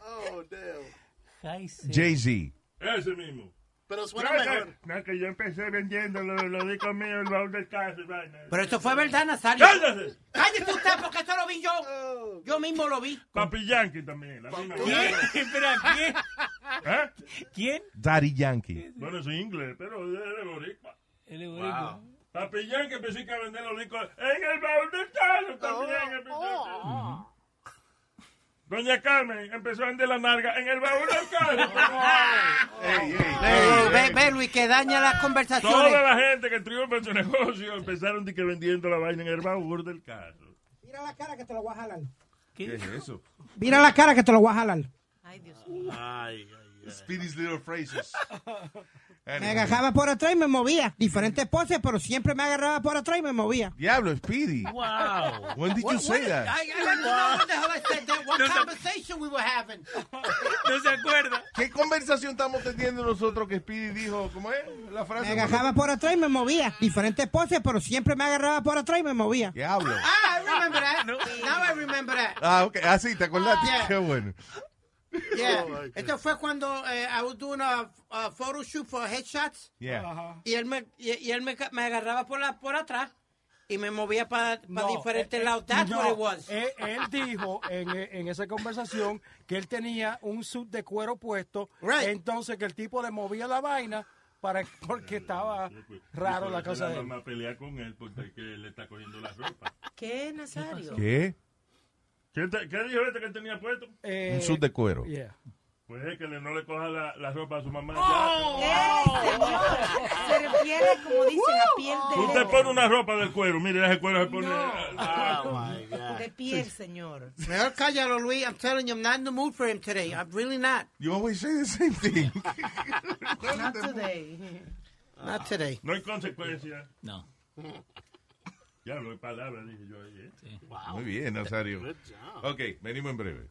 Oh, damn. Ay, sí. Jay-Z. Ese mismo. Pero suena No, mejor. que- no, que yo empecé vendiendo los lo discos míos, el baúl del caso. Pero eso fue verdad, Nazario. ¡Cállate! Cállate usted, porque eso lo vi yo. Yo mismo lo vi. Papi Yankee también. La misma ¿Quién? *laughs* Espera, ¿quién? ¿Eh? ¿Quién? Daddy Yankee. Bueno, es inglés, pero es de boricua. El boricua. Papi Yankee empezó a vender los discos en el baúl del caso también. empezó. Doña Carmen empezó a vender la narga en el baúl del. *laughs* Ey, ve, ve, Luis, que daña las conversaciones. Toda la gente que triunfa en su negocio empezaron de que vendiendo la vaina en el baúl del caso. Mira la cara que te lo voy a jalar. ¿Qué es eso? Mira la cara que te lo voy a jalar. Ay, ay, ay. Speedy's Little Phrases. Me agarraba por atrás y me movía. Diferentes poses, pero siempre me agarraba por atrás y me movía. Diablo, Speedy. Wow. When did you What- say what- that? I, I don't know what the hell I said that. What No se- conversation we were having. *laughs* No se acuerda. ¿Qué conversación estamos teniendo nosotros que Speedy dijo? ¿Cómo es la Me frase? agarraba por atrás y me movía. Diferentes poses, pero siempre me agarraba por atrás y me movía. Diablo. Ah, I remember that. Now I remember that. Ah, ok. Ah, sí, ¿te acordaste? Yeah. Qué bueno. Yeah. Oh. Esto fue cuando eh, I was doing a, a photo shoot for headshots. Yeah. Y él me, y, y él me, me agarraba por, la, por atrás y me movía para No, diferentes eh, lados. That's no, what it was. Él, él dijo en, en esa conversación que él tenía un suit de cuero puesto, entonces que el tipo le movía la vaina para porque estaba raro la cosa de él. mamá pelea con él porque que le está cogiendo la ropa. ¿Qué, Nazario? ¿Qué? ¿Qué, te- qué dijo este que él tenía puesto? Eh, Un suit de cuero. Pues es que le- no le coja la, la ropa a su mamá. ¡Ey, señor! Se refiere, como dicen, a piel Tú de te león. pones una ropa del cuero, mire, ese cuero se pone... De piel, señor. Mejor cállalo, Luis. I'm telling you, I'm not in the mood for him today. I'm really not. You always say the same thing. *laughs* Not today. Not today. No hay consecuencias. No. Ya no hay palabras, dije yo ahí. ¿eh? Muy bien, Nazario. Ok, venimos en breve.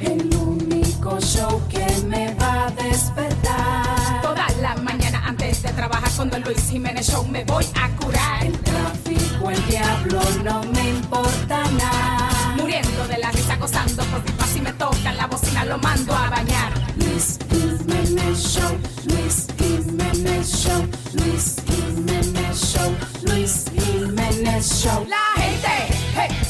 El único show que me va a despertar. Toda la mañana antes de trabajar con Don Luis Jiménez Show me voy a curar. El tráfico, el diablo, no me importa nada. Muriendo de la risa, gozando por pipa si me toca la bocina lo mando a bañar. Luis Jiménez Show, Luis Jiménez Show, Luis Jiménez Show, Luis Jiménez Show. La gente, hey,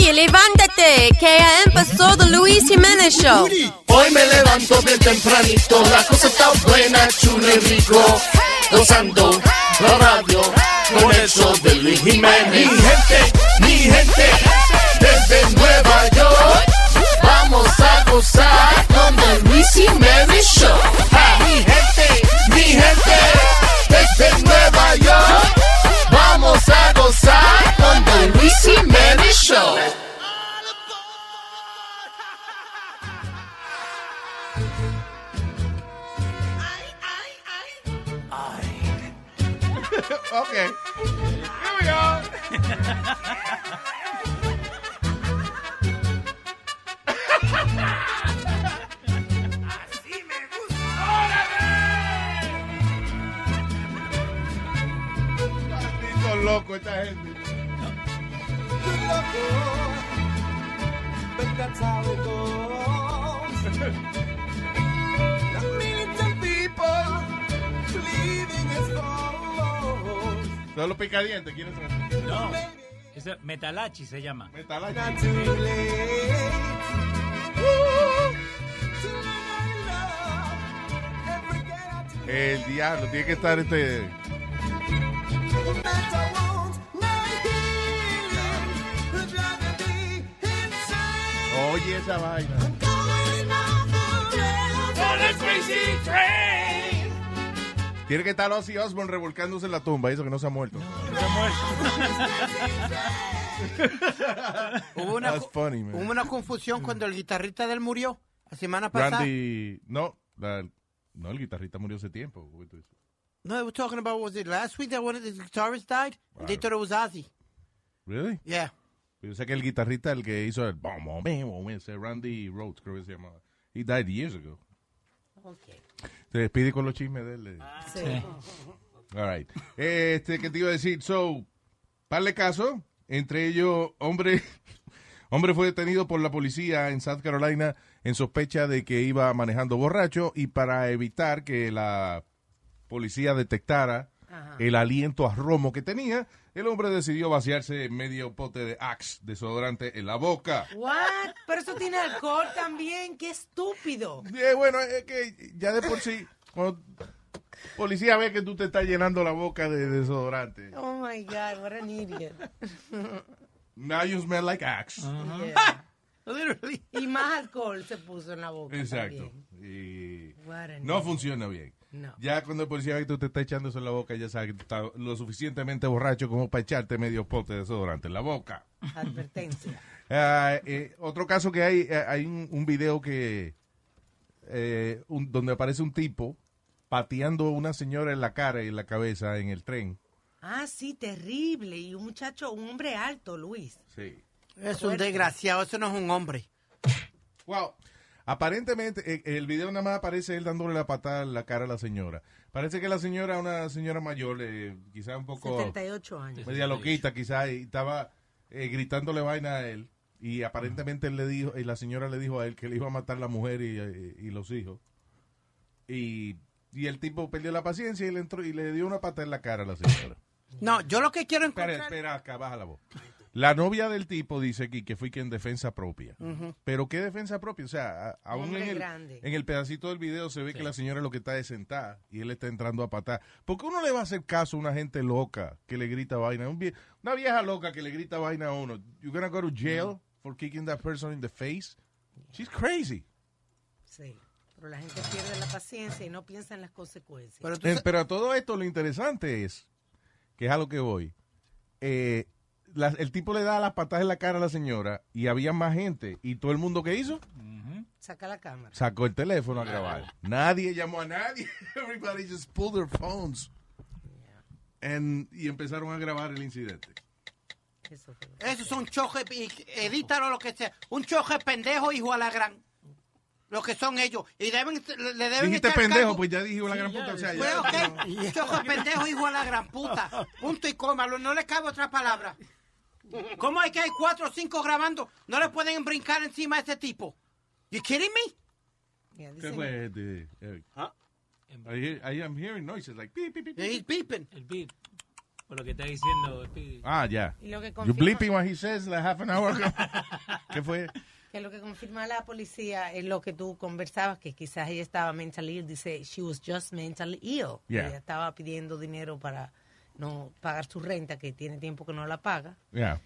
Levántate, que ya empezó The Luis Jiménez Show. Hoy me levanto bien tempranito, la cosa está buena, chulo y rico. Gozando la radio con el show de Luis Jiménez. Mi gente, mi gente, desde Nueva York, vamos a gozar con el Luis Jiménez Show. Mi gente, mi gente, desde Nueva York, vamos a gozar con el Luis Jiménez Show. okay. Here we go. Son locos esta gente. But that's how it goes. People leaving us Todos los picadientes quieren saber. No. Ese Metalachi se llama. Metalachi. Not too late. El diablo, tiene que estar este. Oye esa vaina. Tiene que estar Ozzy Osbourne revolcándose en la tumba, eso que no se ha muerto. *laughs* Hubo una, That's funny, man. hubo una confusión cuando el guitarrista de él murió la semana pasada. Randy, no, la- no, el guitarrista murió hace tiempo. No, they were talking about, was it last week that one of the guitarists died? They thought it was Ozzy. Really? Yeah. Yo sé que el guitarrista, el que hizo el bom, bom, bom, bom, ese Randy Rhodes, creo que se llamaba. He died years ago. Se despide con los chismes de él. eh. Sí. All right. Este, ¿qué te iba a decir? So, parle caso. Entre ellos, hombre, *laughs* hombre fue detenido por la policía en South Carolina en sospecha de que iba manejando borracho y para evitar que la policía detectara el aliento a romo que tenía, el hombre decidió vaciarse medio pote de Axe desodorante en la boca. What? Pero eso tiene alcohol también. Qué estúpido. Eh, bueno, es que ya de por sí, cuando policía ve que tú te estás llenando la boca de desodorante. Oh my God, what an idiot. Now you smell like Axe. Yeah. Y más alcohol se puso en la boca. Exacto. también. Y What an no idiot. funciona bien. No. Ya cuando el policía ve que tú te estás echando eso en la boca, ya sabe que tú estás lo suficientemente borracho como para echarte medio pote de desodorante en la boca. Advertencia. *laughs* Ah, eh, otro caso que hay, eh, hay un, un video que eh, un- donde aparece un tipo pateando a una señora en la cara y en la cabeza en el tren. Ah, sí, terrible. Y un muchacho, un hombre alto, Luis. Sí. Es un desgraciado, eso no es un hombre. Well, Aparentemente, eh, el video nada más aparece él dándole la patada en la cara a la señora. Parece que la señora una señora mayor, eh, quizá un poco... 78 años. Media loquita, quizá, y estaba eh, gritándole vaina a él. Y aparentemente él le dijo, y la señora le dijo a él que le iba a matar la mujer y, y- y los hijos. Y, y el tipo perdió la paciencia y le entró y le dio una patada en la cara a la señora. No, yo lo que quiero Espera, encontrar... espera, acá, baja la voz. La novia del tipo dice aquí que fue que en defensa propia. Pero ¿qué defensa propia? O sea, aún en el, en el pedacito del video se ve que la señora lo que está es sentada y él está entrando a patar. ¿Por qué uno le va a hacer caso a una gente loca que le grita vaina? Un vie- una vieja loca que le grita vaina a uno. You gonna go to jail for kicking that person in the face? She's crazy. Sí. Pero la gente pierde la paciencia y no piensa en las consecuencias. Eh, Pero a todo esto lo interesante es, que es a lo que voy, eh, la- el tipo le da las patas en la cara a la señora y había más gente y todo el mundo que hizo Saca la cámara. sacó el teléfono a grabar. Nadie llamó a nadie. *laughs* Everybody just pulled their phones. And- y empezaron a grabar el incidente. Esos son chojes, y edítalo lo que sea. Un choje pendejo, hijo a la gran. Lo que son ellos. Y deben, le deben Dijiste echar pendejo, cargo. pues ya dije la gran puta. O sea, Pues, ya- ok. *laughs* Choje pendejo, hijo a la gran puta. Punto y coma. lo- No le cabe otra palabra. ¿Cómo hay que hay cuatro o cinco grabando? No le pueden brincar encima a ese tipo. You kidding me? ¿Qué fue, este, Eric? I, hear- I am hearing noises like beep, beep, beep. He's beeping. El beep. Por lo que está diciendo. Speedy. Ah, ya. Y lo que You bleeping what he says like half an hour ago. *laughs* ¿Qué fue? Que lo que confirma la policía es lo que tú conversabas, que quizás ella estaba mentally ill. Dice, she was just mentally ill. Yeah. Ella estaba pidiendo dinero para no pagar su renta, que tiene tiempo que no la paga. Yeah.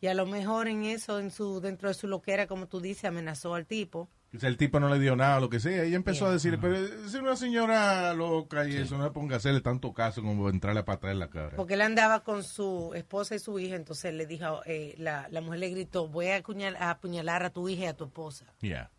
Y a lo mejor en eso, en su dentro de su loquera, como tú dices, amenazó al tipo. O sea, el tipo no le dio nada, lo que sea. Ella empezó a decir, pero es una señora loca y eso, no le ponga a hacerle tanto caso como entrarle para atrás en la cara. Porque él andaba con su esposa y su hija, entonces le dijo, eh, la, la mujer le gritó, voy a apuñalar a tu hija y a tu esposa. Yeah.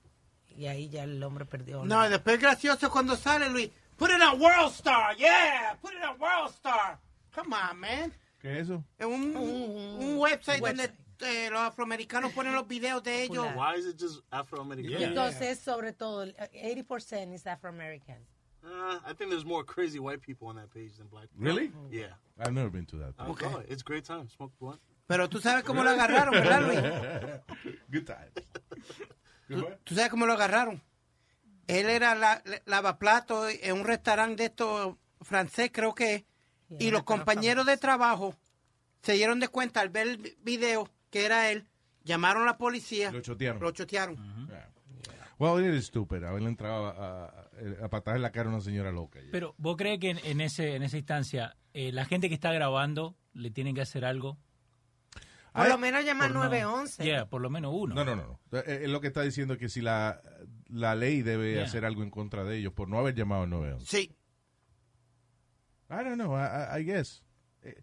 Y ahí ya el hombre perdió. No, y después gracioso cuando sale Luis. Put it on World Star, yeah. Put it on World Star. Come on, man. ¿Qué es eso? Es un, un website donde eh, los afroamericanos ponen los videos de ellos. Why is it just Afro-American? Entonces, sobre todo, el 80% es Afro-American. Uh, I think there's more crazy white people on that page than black people. Really? Yeah. I've never been to that. Uh, go. It's great time. Smoke blunt. Pero tú sabes cómo lo agarraron, ¿verdad, Luis? *laughs* Good times. ¿Tú, tú sabes cómo lo agarraron? Él era la, la- lavaplato en un restaurante de estos francés, creo que Y los compañeros de trabajo se dieron de cuenta al ver el video que era él, llamaron a la policía. Lo chotearon. Lo chotearon. Well, it is stupid. Haberle entrado a, a, a patar en la cara a una señora loca. Pero, ¿vos crees que en, en ese, en esa instancia eh, la gente que está grabando le tiene que hacer algo? Por lo menos llamar Por no- 911. Yeah, por lo menos uno. No, no, no. no. Eh, Él lo que está diciendo es que si la, la ley debe Yeah. hacer algo en contra de ellos por no haber llamado al 911. Sí. I don't know, I, I- guess. Eh,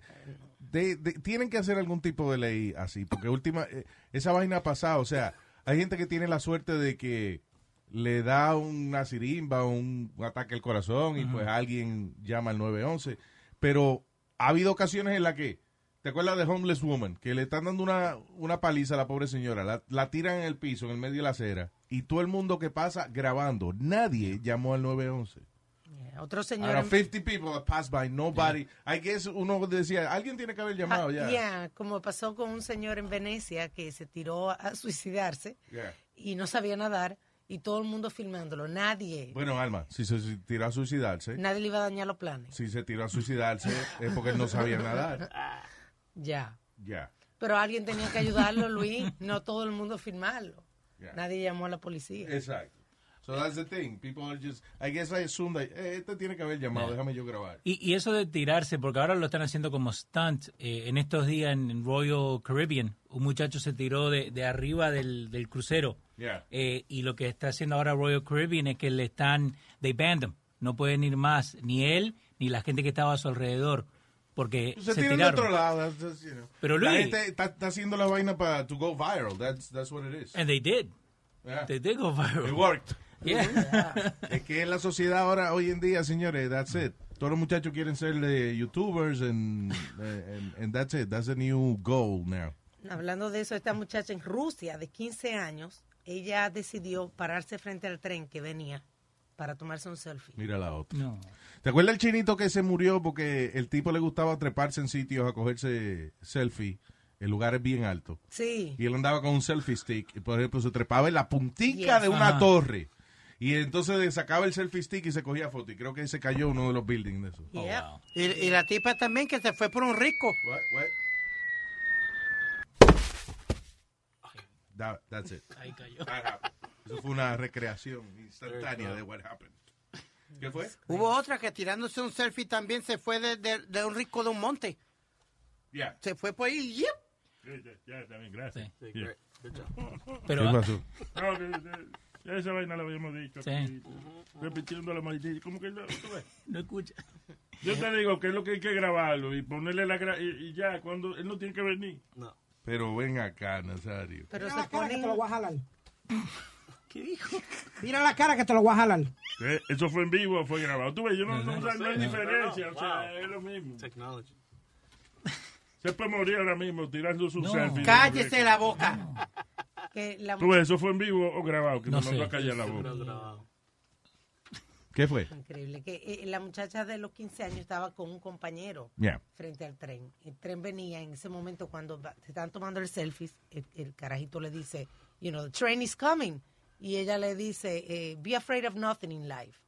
de- de- tienen que hacer algún tipo de ley así, porque última, eh, esa vaina ha pasado, o sea, hay gente que tiene la suerte de que le da una sirimba, un, un ataque al corazón y pues alguien llama al 911, pero ha habido ocasiones en las que, ¿te acuerdas de Homeless Woman? Que le están dando una, una paliza a la pobre señora, la, la tiran en el piso, en el medio de la acera, y todo el mundo que pasa grabando, nadie llamó al 911. Otro señor... Out en- of 50 people that passed by, nobody. I guess uno decía, alguien tiene que haber llamado Ah, ya. yeah, como pasó con un señor en Venecia que se tiró a, suicidarse y no sabía nadar y todo el mundo filmándolo. Nadie, Bueno, Alma, si se tiró a suicidarse, nadie le iba a dañar los planes. si se tiró a suicidarse *laughs* es porque él no sabía nadar. *laughs* Ya. Ya. Pero alguien tenía que ayudarlo, Luis. No todo el mundo filmarlo. Nadie llamó a la policía. Exacto. So that's the thing. People are just, I guess I assume that, eh, este tiene que haber llamado, Yeah. déjame yo grabar. Y, y eso de tirarse, porque ahora lo están haciendo como stunt. eh, en estos días en, Royal Caribbean, un muchacho se tiró de, de arriba del, del crucero. Yeah. Eh, y lo que está haciendo ahora Royal Caribbean es que le están, they banned him. No pueden ir más, ni él, ni la gente que estaba a su alrededor, porque Se, se, tiran de otro lado. you know. Pero la Luis- gente está, está haciendo la vaina para to go viral. That's, that's what it is. And they did. Yeah. They did go viral. It worked. Yeah. *laughs* es que en la sociedad ahora, hoy en día, señores, that's it. Todos los muchachos quieren ser eh, youtubers and, and, and that's it. That's the new goal now. Hablando de eso, esta muchacha en Rusia de 15 años ella decidió pararse frente al tren que venía para tomarse un selfie. Mira la otra. No. ¿Te acuerdas el chinito que se murió porque el tipo le gustaba treparse en sitios a cogerse selfie en lugares bien altos? Sí. Y él andaba con un selfie stick y, por ejemplo, se trepaba en la puntica Yes. de una Ajá. torre. Y entonces sacaba el selfie stick y se cogía foto. Y creo que se cayó uno de los buildings de eso. Yep. Y, y la tipa también que se fue por un rico. That- that's it. Ahí cayó. Eso fue una recreación instantánea de what happened. ¿Qué fue? Hubo otra que tirándose un selfie también se fue de, de- de un rico de un monte. Yeah. Se fue por ahí. yep. Ya, gracias. Sí, Yeah. great. Good job. *laughs* Pero, ¿Qué pasó? Ya esa vaina la habíamos dicho. Sí. aquí, Repitiendo la maldita. ¿Cómo que no? ¿Tú ves? *laughs* no escucha. Yo te digo que es lo que hay que grabarlo y ponerle la gra y, y ya, cuando él no tiene que venir. No. Pero ven acá, Nazario. Pero Mira se la cara que te lo voy a jalar. *laughs* ¿Qué dijo? Mira la cara que te lo voy a jalar. Eh, ¿Eso fue en vivo o fue grabado? Tú ves, yo no, no, No, hay no. diferencia. O sea, Wow. es lo mismo. Technology. Se puede morir ahora mismo tirando su No. selfie. Cállese la boca. Que la Tú ves, ¿eso fue en vivo o grabado? Que No me mandó sé. a callar la boca. ¿Qué fue? Increíble. Que eh, la muchacha de los 15 años estaba con un compañero Yeah. frente al tren. El tren venía en ese momento cuando se están tomando el selfie. El, el carajito le dice, you know, the train is coming. Y ella le dice, eh, be afraid of nothing in life.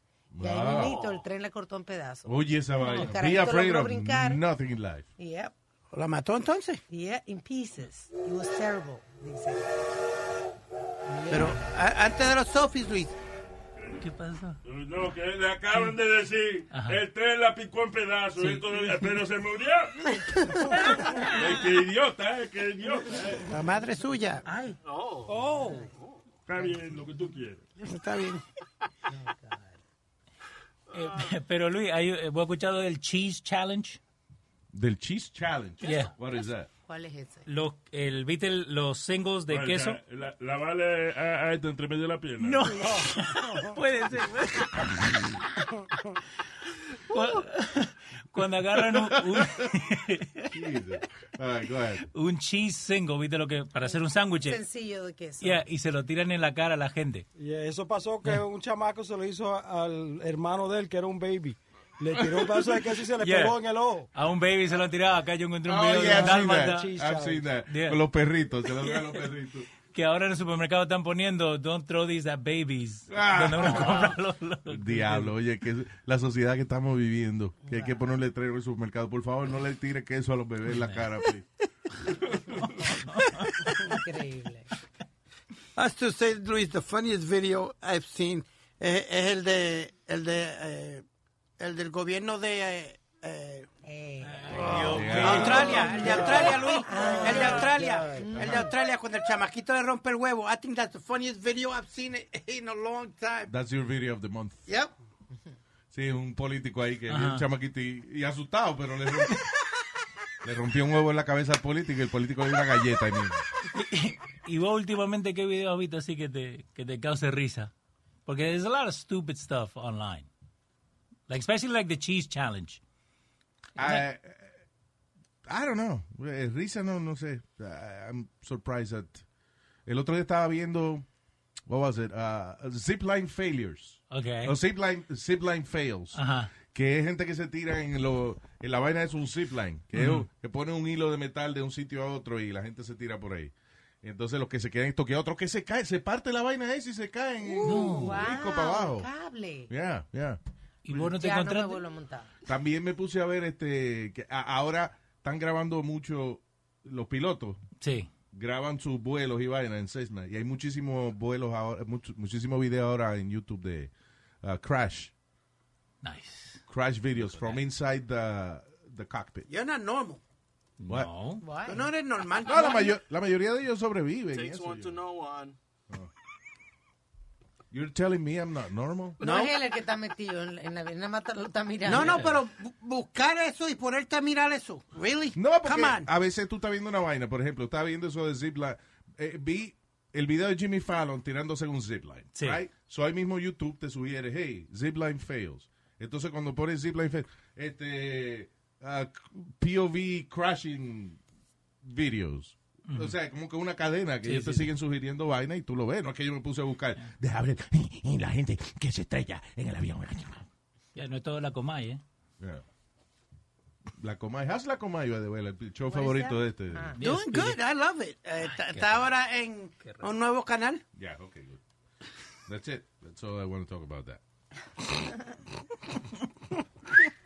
Y ahí Wow. mismito el tren le cortó en pedazos. Oye esa vaina. Be afraid of brincar. nothing in life. Yep. ¿La mató entonces? Yeah, in pieces. It was terrible, dice. Pero a- antes de los selfies, Luis, ¿Qué pasó? No, que le acaban de decir, Ajá. el tren la picó en pedazos, Sí. y todavía- pero se murió. *laughs* Eh, qué idiota, eh, qué idiota. eh. la madre suya. Ay, Oh. Está bien, lo que tú quieras. Está bien. Eh, *laughs* pero Luis, hay, eh, ¿vos has escuchado del Cheese Challenge? Del Cheese Challenge. Yeah. What is that? ¿Cuál es ese? Los, el, ¿Viste el- los singles de queso? La, la vale a, a esto entre medio de la pierna. No. *laughs* Puede ser. *laughs* Cu- *laughs* Cuando agarran un, un, Jesus. All right, go ahead. un cheese single, ¿viste lo que? Para hacer un sándwich. Sencillo de queso. Yeah, y se lo tiran en la cara a la gente. Y eso pasó que un chamaco se lo hizo al hermano de él, que era un baby. Le tiró un pedazo de queso y se le Yeah. pegó en el ojo. A un baby se lo han tirado. Acá yo encontré un Oh, video yeah, de I've seen that. Cheese I've seen that. Yeah. Con los perritos, se a los *laughs* perritos. que ahora en el supermercado están poniendo Don't throw these at babies. Ah. *laughs* Donde uno compra los, los- *laughs* Diablo, oye, que es la sociedad que estamos viviendo, que hay que poner letrero en el supermercado. Por favor, no le tire queso a los bebés en la cara, please. Increíble. As to say, Luis, the funniest video I've seen es, es el de el de eh, el del gobierno de eh, eh, Eh, Australia, el de Australia, Luis, el de Australia, el de Australia cuando el chamaquito le rompe el huevo. I think that's the funniest video I've seen in a long time. That's your video of the month. Yep. Sí, un político ahí que Ajá. vio un chamaquito y, y asustado, pero le rompió, *laughs* le rompió un huevo en la cabeza al político y el político le dio una galleta ahí mismo. Y vos últimamente, ¿qué video has visto así que te, que te cause risa? Porque there's a lot of stupid stuff online. Like, especially like the cheese challenge. I, I don't know. Eh, Risa no, no sé. I'm surprised that... El otro día estaba viendo... What was it? Uh, zipline failures. Okay. O zipline, zipline fails. Ajá. Que es gente que se tira en, lo, en la vaina es un zipline. Que, que pone un hilo de metal de un sitio a otro y la gente se tira por ahí. Entonces los que se quedan esto otros que se caen, se parte la vaina esa y se caen en wow, rico para abajo. cable. Yeah, yeah. Y vos no te ya no me encontraste. vuelvo a montar. También me puse a ver este que a- ahora están grabando mucho los pilotos. Sí. Graban sus vuelos y vainas en Cessna y hay muchísimos vuelos ahora, mucho, muchísimos videos ahora en YouTube de uh, crash, Nice. crash videos from inside the, the cockpit. You're not normal. What? No. Tú no eres normal. No, la, mayo- la mayoría de ellos sobreviven. y Takes eso, one yo- to know one. You're telling me I'm not normal? No, es él el que está metido en, en la nada más lo está mirando. No, no, pero bu- buscar eso y ponerte a mirar eso. Really? No, porque Come on. a veces tú estás viendo una vaina, por ejemplo, estás viendo eso de zipline. Eh, vi el video de Jimmy Fallon tirándose un zipline. Sí. Right? So ahí mismo YouTube te sugiere, hey, zipline fails. Entonces cuando pones zipline fails, este, uh, POV crashing videos. O sea, como que una cadena que Sí, ellos te sí. siguen sugiriendo vaina y tú lo ves. No es que yo me puse a buscar. Deja ver *laughs* y la gente que se estrella en el avión. Ya no es todo la Comay, ¿eh? Yeah. La Comay. Haz la Comay, by the way, el show favorito de este. Doing good, I love it. Eh, está, está ahora en un nuevo canal. Yeah, okay, good. That's it. That's all I want to talk about that. *laughs*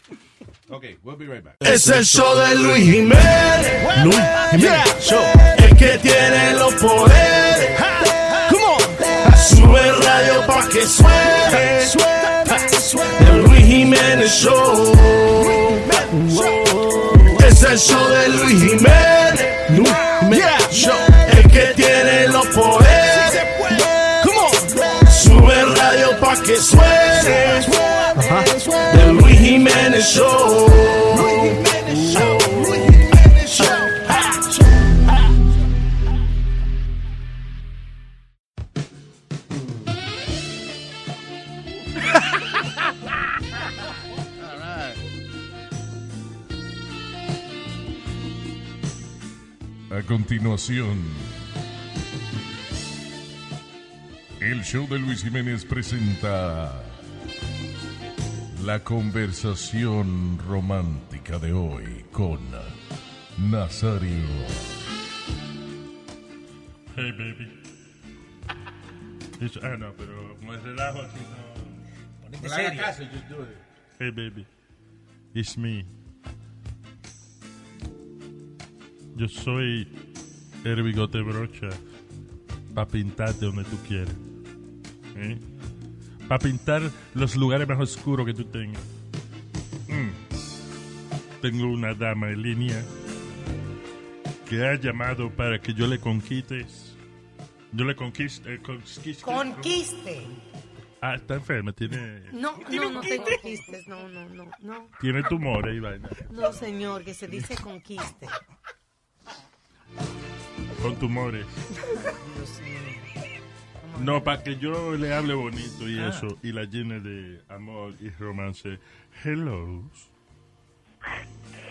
okay, we'll be right back. Es el show de Luis Jiménez. Luis Jiménez Show. El que tiene los poderes. Come on. Sube radio pa' que suene. El Luis Jiménez Show. Es el show de Luis Jiménez. Luis Jiménez Show. El que tiene los poderes. Come on. Sube radio pa' que suene. A continuación, el show de Luis Jiménez presenta la conversación romántica de hoy con Nazario. Hey, baby. It's- ah, no, pero como es relajo así, no. Ponete serio. Hey, baby. It's me. Yo soy el bigote brocha para pintarte donde tú quieras. ¿Eh? Para pintar los lugares más oscuros que tú tengas. Mm. Tengo una dama en línea que ha llamado para que yo le conquistes. Yo le conquiste. eh, conquiste- Conquiste. Ah, está enferma, tiene, No, *laughs* no, no tengo quistes. No, no, no, no. tiene tumores y vaina. No, señor, que se dice conquiste. Con tumores. No, para que yo le hable bonito y Ah. eso, y la llene de amor y romance. Hello.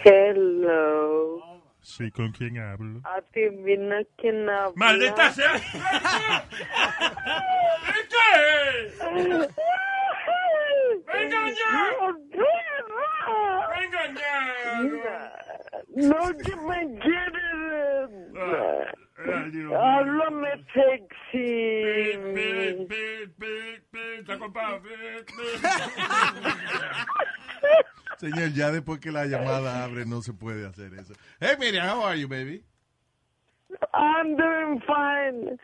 Hello. Sí, ¿con quién hablo? Adivina quién habla. ¡Maldita sea! *laughs* ¿Qué? No que me quieres. Háblame sexy. Señor, ya después que la llamada abre no se puede hacer eso. Hey, Miriam, how are you, baby? I'm doing fine.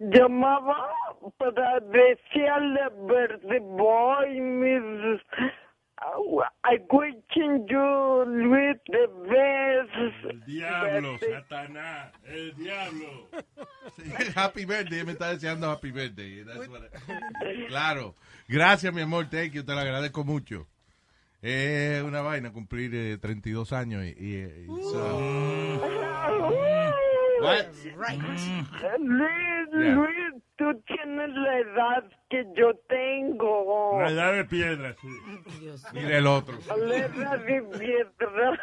Llamaba para desearle verde boy, mis... I question you, Luis, the best. El diablo, Satanás, el diablo. Happy birthday, me está deseando happy birthday. That's what I- Claro. Gracias, mi amor, thank you, te lo agradezco mucho. Es una vaina cumplir eh, 32 años y... y- y so- What? Luis, Yeah. Luis, tú tienes la edad que yo tengo. La edad de piedra, sí. Mira el otro. La edad de piedra.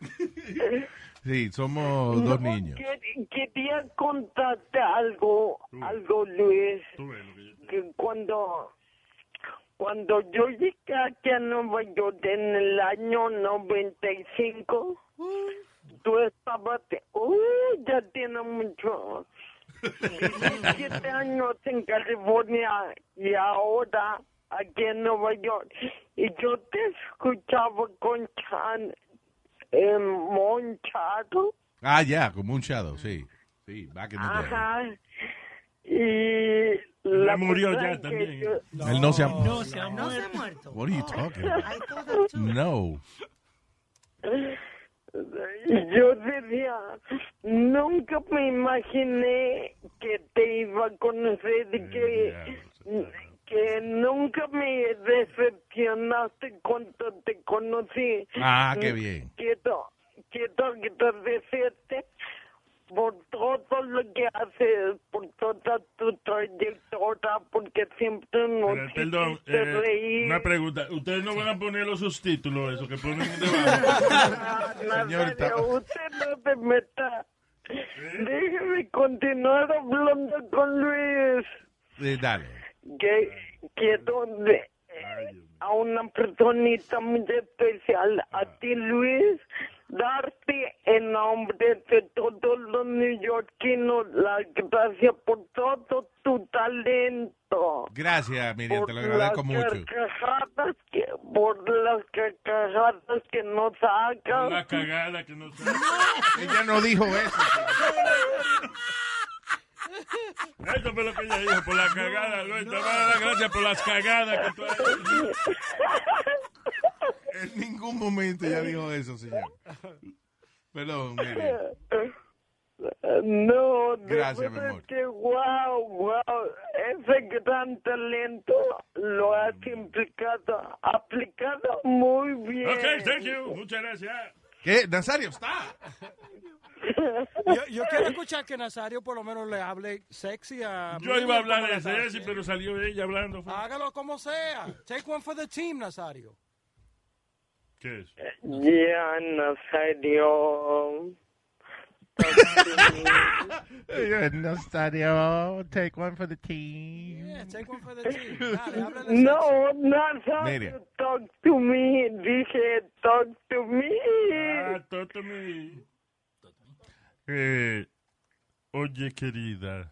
*laughs* Sí, somos dos niños. Que- Quería contarte algo, algo, Luis. Que cuando, cuando yo llegué aquí a Nueva York en el año 95, tú estabas, uh, ya tiene mucho, 17 *laughs* años en California y ahora aquí en Nueva York. Y yo te escuchaba con Chan en Monchado. Ah, ya, como un shadow, sí. Sí, back in the day. Ajá. Y la murió ya también. yo- Él no se ha, No se ha muerto. What are you talking about? No. Yo decía, nunca me imaginé que te iba a conocer y que, que nunca me decepcionaste cuando te conocí. Ah, qué bien. Quiero, quiero, quiero decirte por todo lo que haces, por toda tu trayectoria, porque siempre nos Pero, perdón, hiciste eh, reír. una pregunta. ¿Ustedes no van a poner los subtítulos, eso que ponen debajo? *laughs* Nazario, usted no se meta déjeme continuar hablando con Luis. Eh, dale. Que quiero de- a una personita muy especial, a ti Luis, darte en nombre de todos los neoyorquinos las gracias por todo tu talento. Gracias, Miriam, por te lo agradezco las mucho. que, por las carcajadas que nos sacas. La cagada que no *laughs* Ella no dijo eso. Eso fue lo que ella dijo, por la cagada, Luis. Te voy a dar las gracias por las cagadas que tú has hecho. *laughs* En ningún momento ella dijo eso, señor. Perdón, Miriam. No, Gracias, mi amor. que wow, wow, ese gran talento lo has implicado, aplicado muy bien. Ok, thank you. Muchas gracias. ¿Qué? Nazario, está. Yo, yo quiero escuchar que Nazario por lo menos le hable sexy a... Yo iba a hablar de. Ceci, pero salió ella hablando. Hágalo como sea. Take one for the team, Nazario. ¿Qué es? Ya, Nazario. Nazario, take one for the team. Yeah, take one for the *laughs* team. Dale, *laughs* No, sexy. Nazario, Miriam. talk to me. Dije, talk to me. Ah, talk to me. Eh, oye, querida.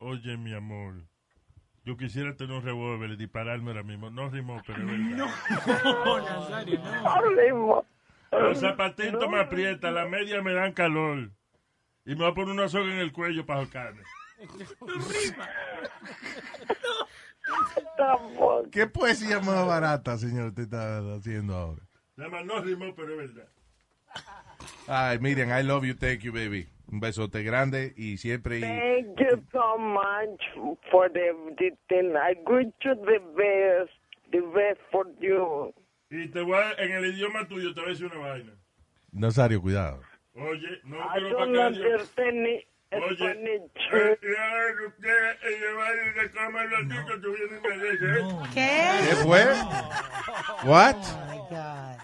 Oye, mi amor. Yo quisiera tener un revólver y dispararme ahora mismo. No rimó, pero es verdad. No, Nazario, *laughs* no. Hablemos. Los zapatitos me aprietan, las medias me dan calor. Y me voy a poner una soga en el cuello para ahorcarme. ¿Qué poesía más barata, señor, te está haciendo ahora? Nada más no rimó, pero es verdad. Ay, Miriam, I love you, thank you, baby. Un besote grande y siempre... y- Thank you so much for everything. I wish you the best, the best for you. Y te voy a, en el idioma tuyo te voy a decir una vaina. Nazario, cuidado. Oye, no quiero para it. Oye. ¿Qué? ¿Qué fue? What? Oh my God.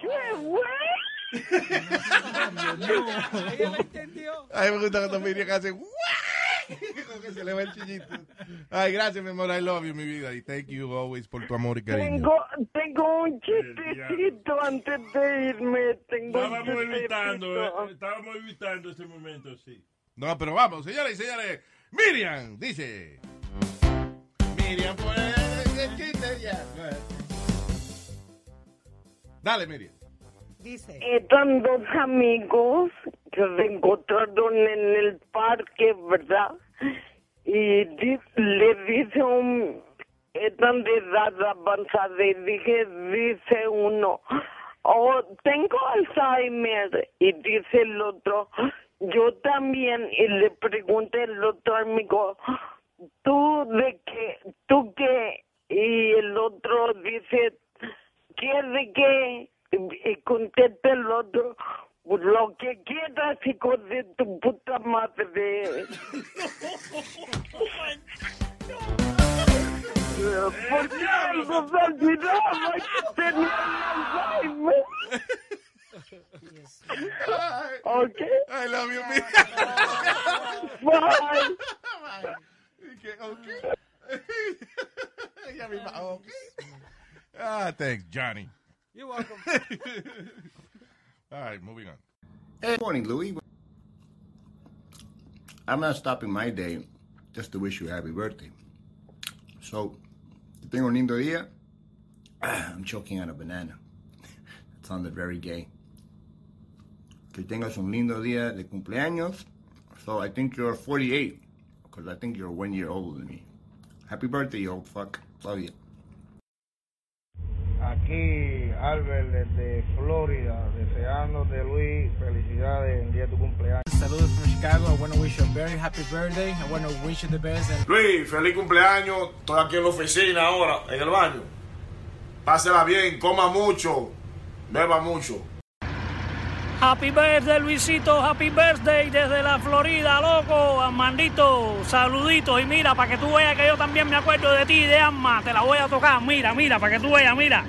¿Qué fue? Ella lo entendió. A mí me gusta cuando Miriam hace... Como que se le va el chillito. Ay, gracias, mi amor. I love you, mi vida. Y thank you always por tu amor y cariño. Tengo, tengo un chistecito antes de irme. Tengo un Estábamos evitando, chistecito. eh, estábamos evitando este momento, sí. No, pero vamos, señores y señores. Miriam dice... Miriam, pues, el chiste ya. Dale, Miriam. Dice. Eran dos amigos que se encontraron en el parque, ¿verdad? Y di- le dice un... Eran de edad avanzada y dije, dice uno, oh, tengo Alzheimer. Y dice el otro, yo también. Y le pregunta el otro amigo, ¿tú de qué? ¿Tú qué? Y el otro dice, ¿qué de qué? Y contesta el otro, lo que quieras, hijo de tu puta madre. ¿Por qué no se olvidaba que tenía Alzheimer? Ok. I love you. Bye. Y que, ok. *laughs* Ella misma, ok. Ah, thanks, Johnny. You're welcome. *laughs* All right, moving on. Hey, morning, Louis. I'm not stopping my day just to wish you a happy birthday. So, que tengo un lindo día. *clears throat* I'm choking on a banana. *laughs* That sounded very gay. Que tengas un lindo día de cumpleaños. So, I think you're 48, because I think you're one year older than me. Happy birthday, you old fuck. Love you. Aquí, Albert, desde Florida, deseándote, Luis, felicidades en el día de tu cumpleaños. Saludos from Chicago. I want to wish you a very happy birthday. I want to wish you the best. And Luis, feliz cumpleaños. Estoy aquí en la oficina ahora, en el baño. Pásela bien, coma mucho, beba mucho. Happy birthday, Luisito. Happy birthday desde la Florida, loco. Armandito, saluditos. Y mira, para que tú veas que yo también me acuerdo de ti de Alma. Te la voy a tocar. Mira, mira, para que tú veas, mira.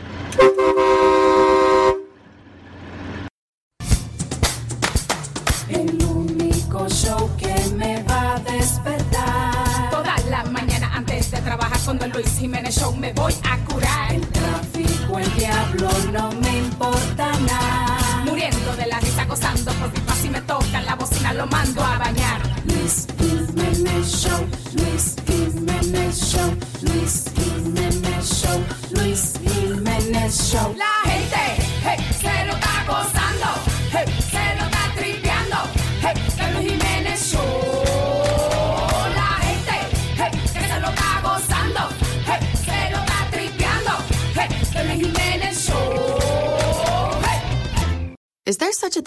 El único show que me va a despertar. Toda la mañana antes de trabajar con Don Luis Jiménez Show me voy a curar. El tráfico, el diablo, no me importa nada. Muriendo de la risa, gozando, porque si me toca la bocina lo mando a bañar. Luis Jiménez Show